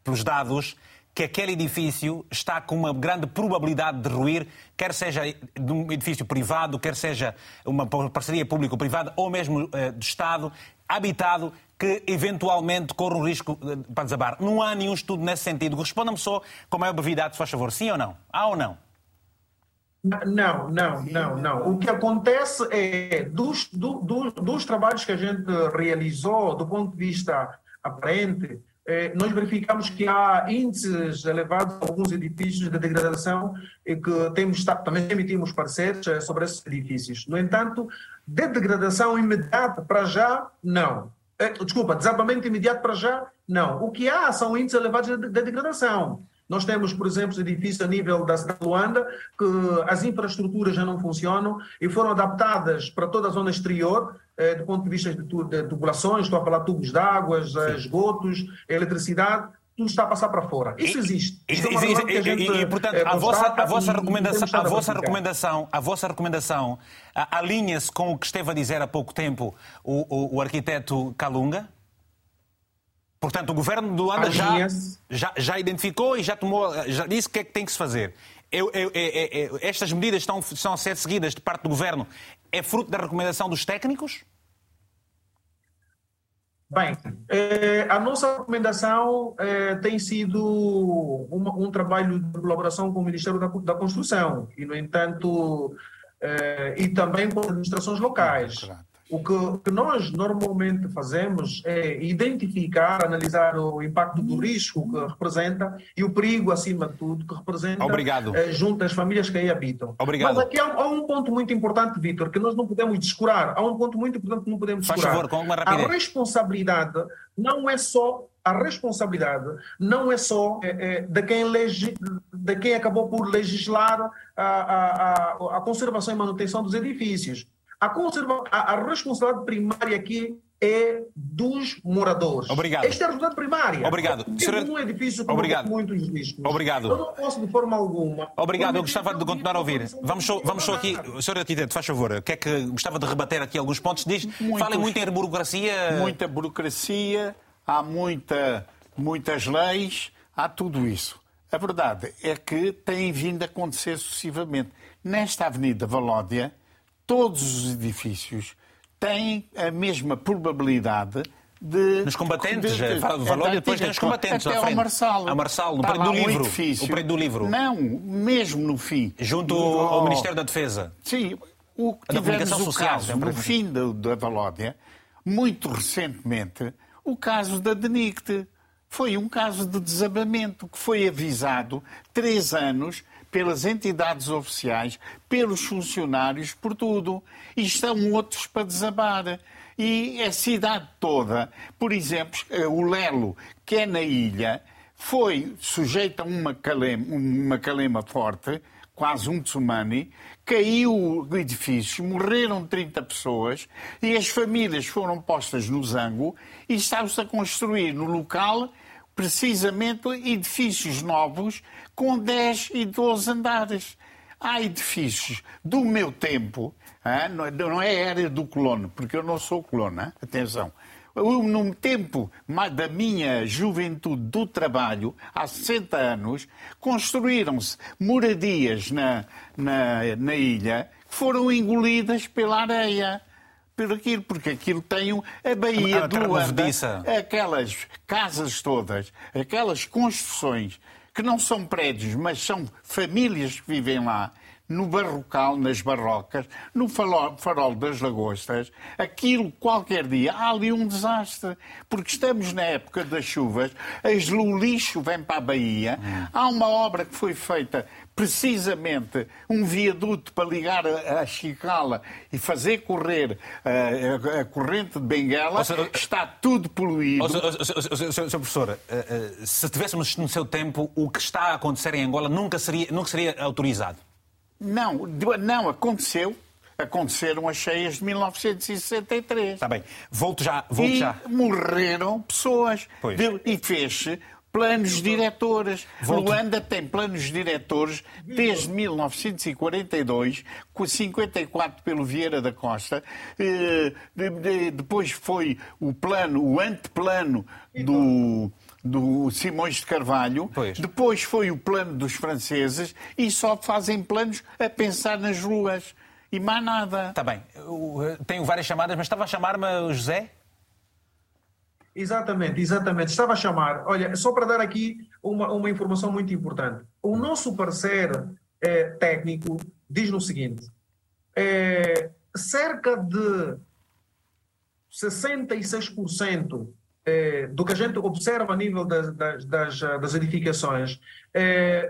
pelos dados que aquele edifício está com uma grande probabilidade de ruir, quer seja de um edifício privado, quer seja uma parceria público-privada ou mesmo uh, do Estado, habitado, que eventualmente corre o risco uh, para desabar. Não há nenhum estudo nesse sentido. Responda-me só com maior brevidade, se faz favor. Sim ou não? Há ou não? Não, não, não, não. O que acontece é, dos, do, do, dos trabalhos que a gente realizou, do ponto de vista aparente, eh, nós verificamos que há índices elevados em alguns edifícios de degradação e que temos, também emitimos pareceres eh, sobre esses edifícios. No entanto, de degradação imediata para já, não. Eh, desculpa, desabamento imediato para já, não. O que há são índices elevados de, de degradação. Nós temos, por exemplo, edifícios a nível da cidade de Luanda, que as infraestruturas já não funcionam e foram adaptadas para toda a zona exterior, eh, do ponto de vista de, de tubulações, estou a falar tubos de águas, eh, esgotos, eletricidade, tudo está a passar para fora. Isso existe. Isso é e, e, portanto, a vossa, a vossa recomendação, a vossa recomendação, a vossa recomendação alinha-se com o que esteve a dizer há pouco tempo o, o, o arquiteto Calunga? Portanto, o governo do Luanda já, já, já, identificou e já tomou, já disse o que é que tem que se fazer. Eu, eu, eu, estas medidas estão, estão a ser seguidas de parte do governo. É fruto da recomendação dos técnicos? Bem, eh, a nossa recomendação eh, tem sido uma, um trabalho de colaboração com o Ministério da, da Construção e, no entanto, eh, e também com administrações locais. O que, que, nós normalmente fazemos é identificar, analisar o impacto do risco que representa e o perigo, acima de tudo, que representa Obrigado. Eh, junto às famílias que aí habitam. Obrigado. Mas aqui há, há, um ponto muito importante, Vitor, que nós não podemos descurar. Há um ponto muito importante que não podemos Faz descurar. Favor, com uma rapidez. A responsabilidade não é só a responsabilidade não é só é, é, de, quem legi, de quem acabou por legislar a, a, a, a conservação e manutenção dos edifícios. A, conserva, a, a responsabilidade primária aqui é dos moradores. Obrigado. Esta é a responsabilidade primária. Obrigado. Senhora... um edifício com Obrigado. muitos riscos. Obrigado. Eu não posso, de forma alguma... Obrigado, eu gostava de continuar a ouvir. Vamos só, vamos só aqui... Senhor Arquiteto, faz favor, o que é que gostava de rebater aqui alguns pontos? Diz, Muitos, falem muito em burocracia... Muita burocracia, há muita, muitas leis, há tudo isso. A verdade é que tem vindo a acontecer sucessivamente. Nesta Avenida Valódia, todos os edifícios têm a mesma probabilidade de. Nos combatentes, de, de, do valor e depois tem os combatentes. Até ao Marçal. A Marçal, no prédio do livro. O prédio do livro. Não, mesmo no fim. Junto ao oh, Ministério da Defesa. Sim, o que tivemos o social, caso, no fim da, da Valódia, muito recentemente, o caso da Denicte. Foi um caso de desabamento que foi avisado três anos pelas entidades oficiais, pelos funcionários, por tudo. E estão outros para desabar. E a cidade toda, por exemplo, o Lelo, que é na ilha, foi sujeita a uma calema, uma calema forte, quase um tsunami, caiu o edifício, morreram 30 pessoas e as famílias foram postas no zango e estava-se a construir no local precisamente edifícios novos com 10 e 12 andares. Há edifícios do meu tempo, não é área do colono, porque eu não sou colono, atenção. No tempo da minha juventude do trabalho, há 60 anos, construíram-se moradias na, na, na ilha que foram engolidas pela areia por aquilo, porque aquilo tem a Baía a, a do Luanda, aquelas casas todas, aquelas construções que não são prédios, mas são famílias que vivem lá, no Barrocal, nas Barrocas, no Farol das Lagostas, aquilo qualquer dia, há ali um desastre, porque estamos na época das chuvas, o lixo vem para a Bahia, há uma obra que foi feita precisamente um viaduto para ligar a, a Chicala e fazer correr a, a, a corrente de Benguela, seja, está tudo poluído. Sr. professor, eh, eh, se tivéssemos no seu tempo, o que está a acontecer em Angola nunca seria, nunca seria autorizado? Não, não aconteceu. Aconteceram as cheias de 1963. Está bem. Volto já. Volto e já. morreram pessoas. Pois. E fez-se planos diretores. Volto. Luanda tem planos diretores desde 1942, com 54 pelo Vieira da Costa. Eh, depois foi o plano, o anteplano do do Simões de Carvalho, pois. depois foi o plano dos franceses e só fazem planos a pensar nas ruas e mais nada. Está bem. Tenho várias chamadas, mas estava a chamar-me José? Exatamente, exatamente. Estava a chamar. Olha, só para dar aqui uma, uma informação muito importante. O nosso parecer é, técnico diz no seguinte: é, cerca de 66% é, do que a gente observa a nível das, das, das, das edificações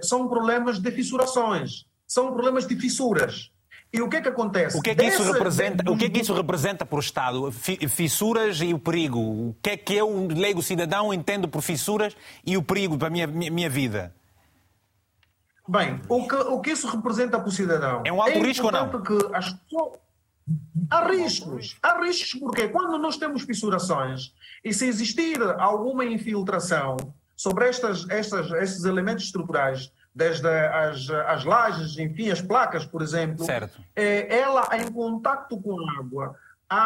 são problemas de fissurações, são problemas de fissuras. E o que é que acontece? O que é que, isso, representa, o que, é que isso representa para o Estado? Fissuras e o perigo. O que é que eu, leigo cidadão, entendo por fissuras e o perigo para a minha, minha vida? Bem, o que, o que isso representa para o cidadão? É um alto é risco ou não? Que as Há riscos. Há riscos porque quando nós temos fissurações e se existir alguma infiltração sobre estas, estas, estes elementos estruturais desde as, as lajes, enfim, as placas, por exemplo. É, ela em contato com a água,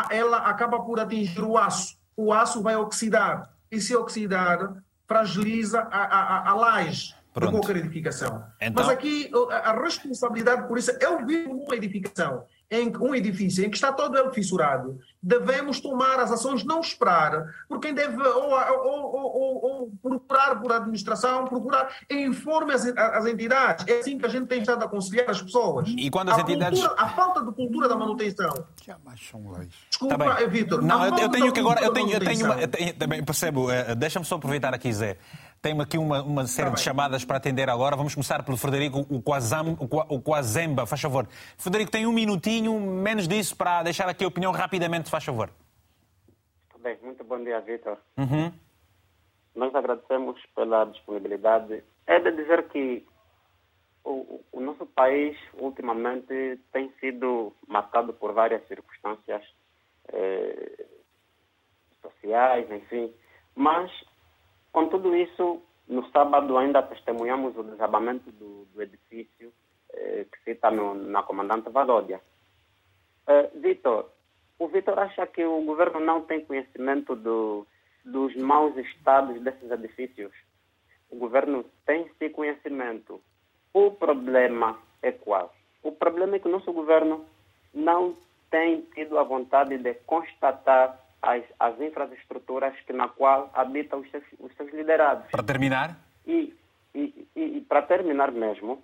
ela acaba por atingir o aço. O aço vai oxidar. E se oxidar, fragiliza a, a, a laje Pronto. de qualquer edificação. Então... Mas aqui a responsabilidade por isso, eu vivo numa edificação em um edifício em que está todo ele fissurado, devemos tomar as ações, não esperar por quem deve ou, ou, ou, ou procurar por administração, procurar informe as, as, entidades. É assim que a gente tem estado a aconselhar as pessoas. E quando as a entidades. Cultura, a falta de cultura da manutenção. Desculpa, tá Vitor. Não, eu, eu, tenho que agora. Eu tenho, eu tenho, uma, eu tenho também percebo. Uh, Deixa-me só aproveitar aqui, Zé. Tenho aqui uma, uma série de chamadas para atender agora. Vamos começar pelo Frederico o, Quazam, o Quazemba, faz favor. Frederico, tem um minutinho, menos disso, para deixar aqui a opinião rapidamente, faz favor. Bem, muito bom dia, Vitor. Uhum. Nós agradecemos pela disponibilidade. É de dizer que o, o, nosso país, ultimamente, tem sido marcado por várias circunstâncias eh, sociais, enfim, mas com tudo isso, no sábado ainda testemunhamos o desabamento do, do edifício eh, que cita no, na comandante Valódia. Eh, Vitor, o Vitor acha que o governo não tem conhecimento do, dos maus estados desses edifícios? O governo tem sim conhecimento. O problema é qual? O problema é que o nosso governo não tem tido a vontade de constatar as, as infraestruturas que, na qual habitam os seus, os seus liderados. Para terminar? E, e, e, e para terminar mesmo,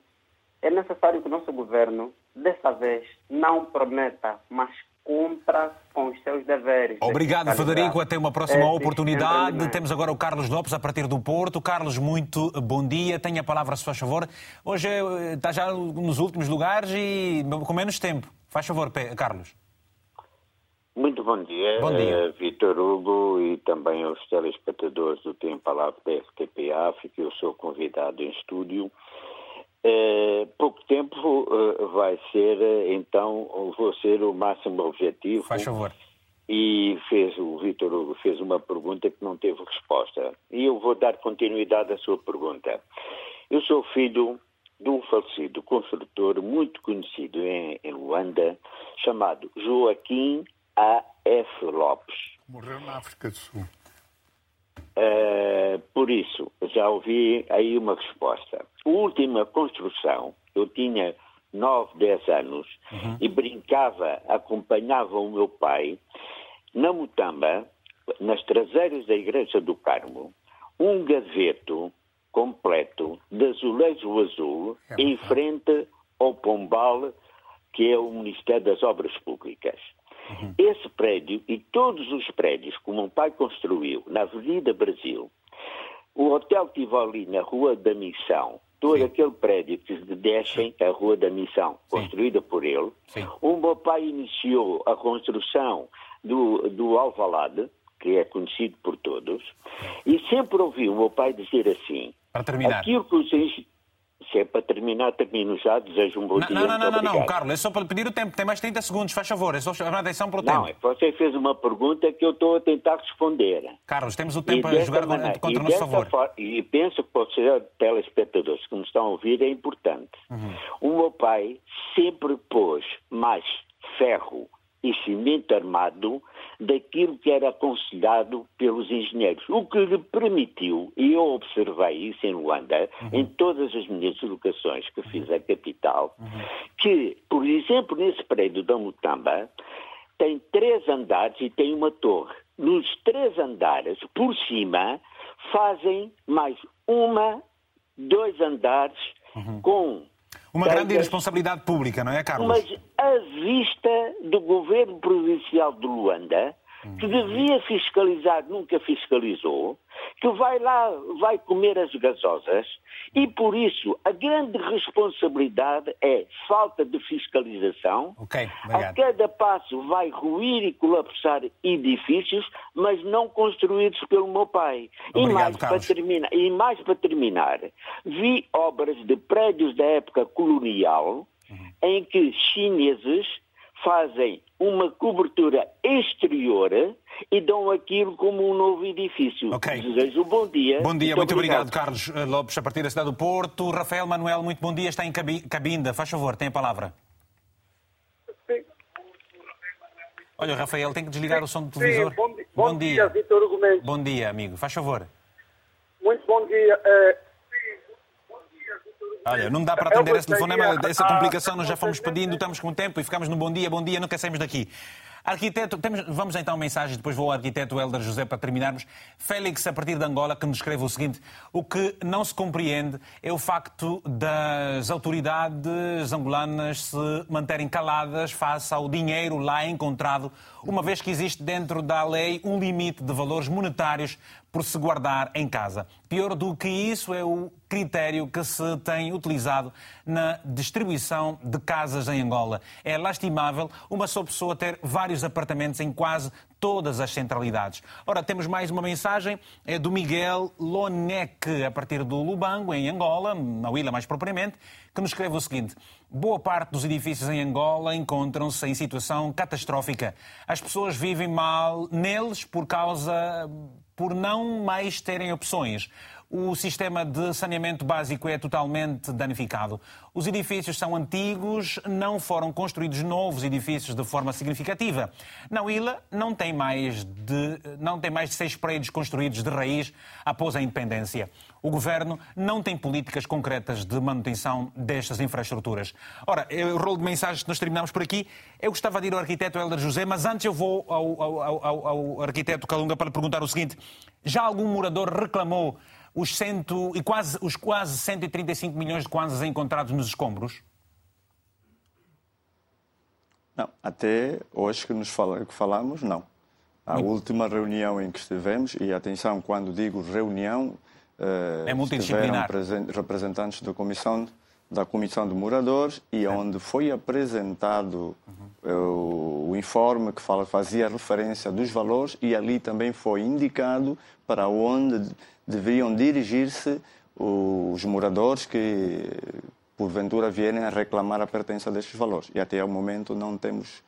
é necessário que o nosso governo, dessa vez, não prometa, mas cumpra com os seus deveres. Obrigado, Federico. Até uma próxima oportunidade. Temos agora o Carlos Lopes a partir do Porto. Carlos, muito bom dia. Tenha a palavra, se faz favor. Hoje eh, está já nos últimos lugares e com menos tempo. Faz favor, Carlos. Muito bom dia, bom dia. Uh, Vitor Hugo e também aos telespectadores do Tempo Palavra da FTP África. Eu sou convidado em estúdio. Uh, pouco tempo uh, vai ser, então, vou ser o máximo objetivo. Faz favor. E fez, o Vitor Hugo fez uma pergunta que não teve resposta. E eu vou dar continuidade à sua pergunta. Eu sou filho de um falecido construtor muito conhecido em, em Luanda, chamado Joaquim a.F. Lopes. Morreu na África do Sul. Uh, por isso, já ouvi aí uma resposta. A última construção, eu tinha 9, 10 anos uhum. e brincava, acompanhava o meu pai na Mutamba, nas traseiras da Igreja do Carmo, um gaveto completo de azulejo azul é em frente ao Pombal, que é o Ministério das Obras Públicas. Uhum. Esse prédio e todos os prédios que o meu pai construiu na Avenida Brasil, o hotel Tivoli na Rua da Missão, todo Sim. aquele prédio que descem a Rua da Missão, construída por ele, Sim. o meu pai iniciou a construção do, do Alvalade, que é conhecido por todos, e sempre ouvi o meu pai dizer assim, para terminar. Aquilo que os, se é para terminar, termino já. Desejo um bom não, dia. Não, não, não, não, não, Carlos, é só para pedir o tempo. Tem mais 30 segundos, faz favor. É só chamar a atenção para o não, tempo. Não, você fez uma pergunta que eu estou a tentar responder. Carlos, temos o tempo a jogar maneira, contra o nosso favor. E penso que para os telespectadores que me estão a ouvir é importante. Uhum. O meu pai sempre pôs mais ferro e cimento armado daquilo que era aconselhado pelos engenheiros, o que lhe permitiu, e eu observei isso em Luanda, uhum. em todas as minhas locações que fiz a capital, uhum. que, por exemplo, nesse prédio da Mutamba, tem três andares e tem uma torre. Nos três andares, por cima, fazem mais uma, dois andares uhum. com uma grande irresponsabilidade pública, não é, Carlos? Mas a vista do governo provincial de Luanda, que devia fiscalizar, nunca fiscalizou, que vai lá, vai comer as gasosas, e por isso a grande responsabilidade é falta de fiscalização. Okay, a cada passo vai ruir e colapsar edifícios, mas não construídos pelo meu pai. Obrigado, e, mais Carlos. para terminar, e mais para terminar, vi obras de prédios da época colonial uhum. em que chineses fazem uma cobertura exterior e dão aquilo como um novo edifício. Ok. Desejo um bom dia. Bom dia, muito, muito obrigado. obrigado. Carlos eh, Lopes, a partir da cidade do Porto. Rafael Manuel, muito bom dia, está em cabinda. Faz favor, tem a palavra. Sim. Olha, Rafael, tem que desligar Sim. o som do televisor. Sim. Bom, bom, bom dia, dia Vitor Gomes. Bom dia, amigo. Faz favor. Muito bom dia. É... Olha, não dá para atender esse telefonema, essa complicação nós já fomos pedindo, estamos com tempo e ficamos no bom dia, bom dia, nunca saímos daqui. Arquiteto, temos, vamos então a mensagem, depois vou ao arquiteto Helder José para terminarmos. Félix, a partir de Angola, que nos escreve o seguinte: o que não se compreende é o facto das autoridades angolanas se manterem caladas face ao dinheiro lá encontrado, uma vez que existe dentro da lei um limite de valores monetários por se guardar em casa. Pior do que isso é o critério que se tem utilizado na distribuição de casas em Angola. É lastimável uma só pessoa ter vários apartamentos em quase todas as centralidades. Ora, temos mais uma mensagem, é do Miguel Loneque, a partir do Lubango, em Angola, na Huila mais propriamente, que nos escreve o seguinte: Boa parte dos edifícios em Angola encontram-se em situação catastrófica. As pessoas vivem mal neles por causa por não mais terem opções. O sistema de saneamento básico é totalmente danificado. Os edifícios são antigos, não foram construídos novos edifícios de forma significativa. Na Ilha não tem mais de, não tem mais de seis prédios construídos de raiz após a independência. O governo não tem políticas concretas de manutenção destas infraestruturas. Ora, o rolo de mensagens que nós terminamos por aqui. Eu gostava de ir ao arquiteto Helder José, mas antes eu vou ao, ao, ao, ao arquiteto Calunga para lhe perguntar o seguinte: já algum morador reclamou os, cento, e quase, os quase 135 milhões de kwanzas encontrados nos escombros? Não, até hoje que nos fala, que falamos, não. A Muito... última reunião em que estivemos, e atenção, quando digo reunião, uh, é multidisciplinar. representantes da comissão da comissão de moradores e é. onde foi apresentado uhum. o, o, informe que fala, fazia referência dos valores e ali também foi indicado para onde deviam dirigir-se os moradores que, porventura, vierem a reclamar a pertença destes valores. E até ao momento não temos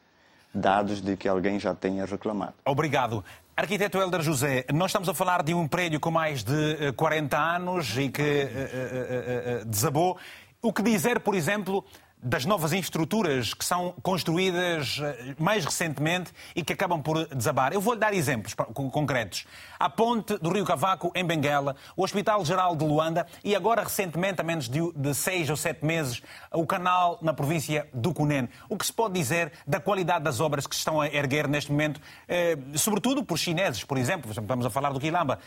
dados de que alguém já tenha reclamado. Obrigado. Arquiteto Helder José, nós estamos a falar de um prédio com mais de 40 eh, anos e que uh, uh, uh, desabou. O que dizer, por exemplo, das novas infraestruturas que são construídas eh, mais recentemente e que acabam por desabar. Eu vou-lhe dar exemplos concretos. A ponte do Rio Cavaco, em Benguela, o Hospital Geral de Luanda e agora, recentemente, há menos de seis ou sete meses, o canal na província do Cunene. O que se pode dizer da qualidade das obras que se estão a erguer neste momento, eh, sobretudo por chineses, por exemplo, estamos a falar do Quilamba,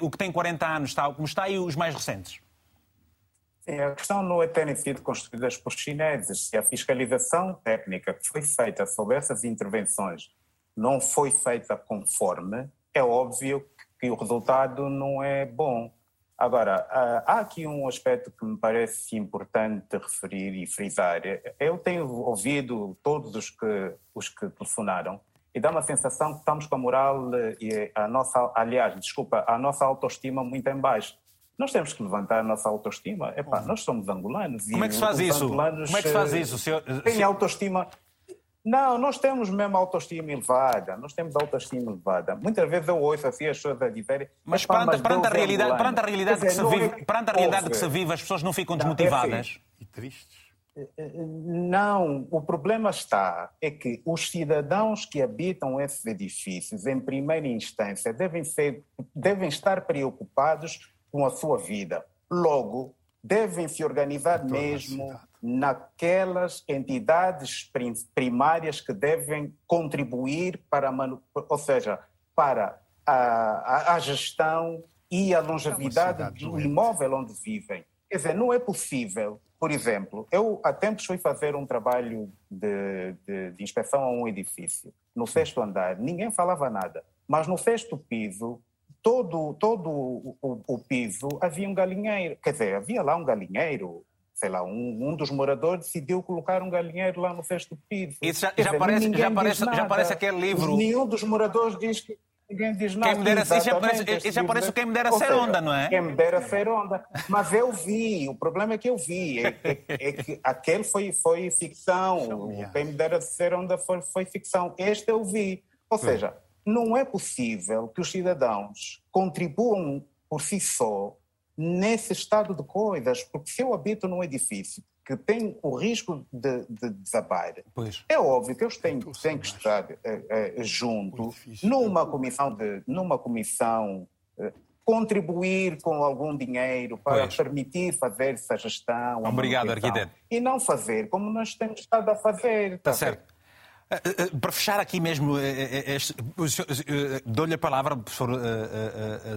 o que tem 40 anos está como está e os mais recentes? Sim, a questão não é terem sido construídas por chineses. Se a fiscalização técnica que foi feita sobre essas intervenções não foi feita conforme, é óbvio que o resultado não é bom. Agora, há aqui um aspecto que me parece importante referir e frisar. Eu tenho ouvido todos os que, os que telefonaram e dá uma sensação que estamos com a moral e a nossa, aliás, desculpa, a nossa autoestima muito em baixo. Nós temos que levantar a nossa autoestima. Epá, nós somos angolanos. Como é que se faz isso? Como é que se faz isso? Senhor... Tem autoestima. Não, nós temos mesmo autoestima elevada, nós temos autoestima elevada. Muitas vezes eu ouço assim as pessoas a dizerem... Mas perante, mas perante, a realidade, perante a realidade, que, se vive, é... perante a realidade que se vive, as pessoas não ficam desmotivadas? Não, é. E tristes. Eh, eh, não, o problema está é que os cidadãos que habitam esses edifícios, em primeira instância, devem, ser, devem estar preocupados com a sua vida. Logo, devem se organizar mesmo naquelas entidades primárias que devem contribuir para, a, ou seja, para a, a, a gestão e a longevidade do imóvel onde vivem. Quer dizer, não é possível, por exemplo, eu há tempos fui fazer um trabalho de, de, de inspeção a um edifício, no sexto andar, ninguém falava nada, mas no sexto piso todo, todo o, o, o, piso havia um galinheiro. Quer dizer, havia lá um galinheiro. Sei lá, um, um dos moradores decidiu colocar um galinheiro lá no sexto piso. Isso já, já, dizer, parece, já, parece, já parece aquele livro. Nenhum dos moradores diz que. Ninguém diz nada. Quem me dera, isso já parece, já parece quem me dera ser seja, onda, não é? Quem me dera ser onda. Mas eu vi, o problema é que eu vi. É, é, é que aquele foi, foi ficção. Quem me dera ser onda foi, foi ficção. Este eu vi. Ou seja, não é possível que os cidadãos contribuam por si só nesse estado de coisas, porque se eu habito num edifício que tem o risco de, de desabar, pois. é óbvio que eu tenho, tenho que estar é, é, junto numa comissão de, numa comissão contribuir com algum dinheiro para pois. permitir fazer essa gestão. Obrigado, arquiteto. E não fazer como nós temos estado a fazer. Está certo. Eh, eh, para fechar aqui mesmo, dou-lhe a palavra, professor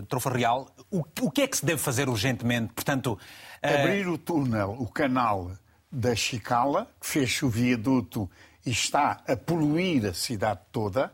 Trofa Real. O que é que se deve fazer urgentemente? Portanto, Abrir o túnel, o canal da Chicala, que fez o viaduto e está a poluir a cidade toda.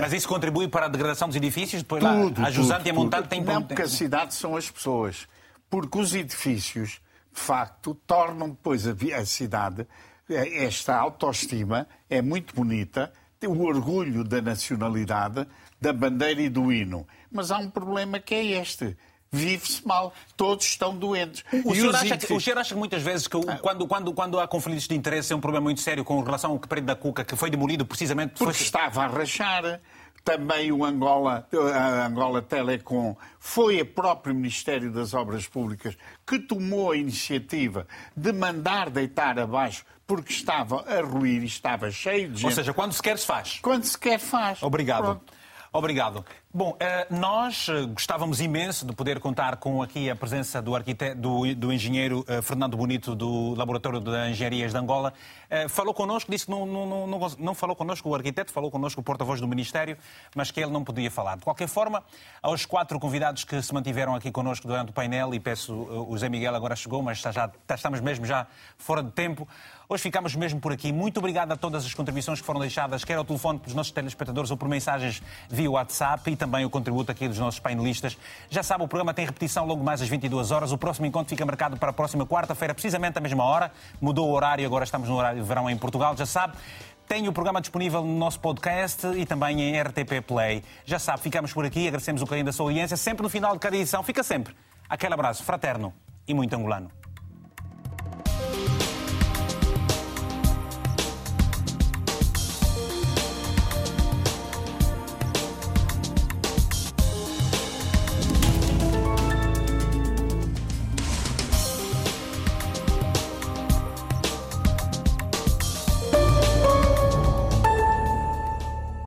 Mas isso contribui para a degradação dos edifícios? Depois tudo, lá, a Jusante e a Montante têm... Não, porque a cidade são as pessoas. Porque os edifícios, de facto, tornam depois a, cidade, eh, esta autoestima é muito bonita, tem o orgulho da nacionalidade, da bandeira e do hino. Mas há um problema que é este vive-se mal, todos estão doentes. O senhor, acha que, o senhor, acha que, muitas vezes que ah. quando, quando, quando há conflitos de interesse é um problema muito sério com relação ao que Pedro da Cuca, que foi demolido precisamente... Porque foi... estava a rachar. Também o Angola, a Angola Telecom foi o próprio Ministério das Obras Públicas que tomou a iniciativa de mandar deitar abaixo porque estava a ruir e estava cheio de gente. Ou seja, quando se quer se faz. Quando se quer faz. Obrigado. Pronto. Obrigado. Bom, eh, nós eh, gostávamos imenso de poder contar com aqui a presença do, arquiteto, do, do engenheiro eh, Fernando Bonito, do Laboratório de Engenharias de Angola. Falou connosco, disse que não, não, não, não falou connosco o arquiteto, falou connosco o porta-voz do Ministério, mas que ele não podia falar. De qualquer forma, aos quatro convidados que se mantiveram aqui connosco durante o painel, e peço, o Zé Miguel agora chegou, mas já, estamos mesmo já fora de tempo. Hoje ficamos mesmo por aqui. Muito obrigado a todas as contribuições que foram deixadas, quer ao telefone pelos nossos telespectadores ou por mensagens via WhatsApp e também o contributo aqui dos nossos painelistas. Já sabe, o programa tem repetição logo mais às 22 horas. O próximo encontro fica marcado para a próxima quarta-feira, precisamente à mesma hora. Mudou o horário, agora estamos no horário de verão em Portugal, já sabe. Tem o programa disponível no nosso podcast e também em RTP Play. Já sabe, ficamos por aqui, agradecemos o carinho da sua audiência. Sempre no final de cada edição, fica sempre aquele abraço fraterno e muito angolano.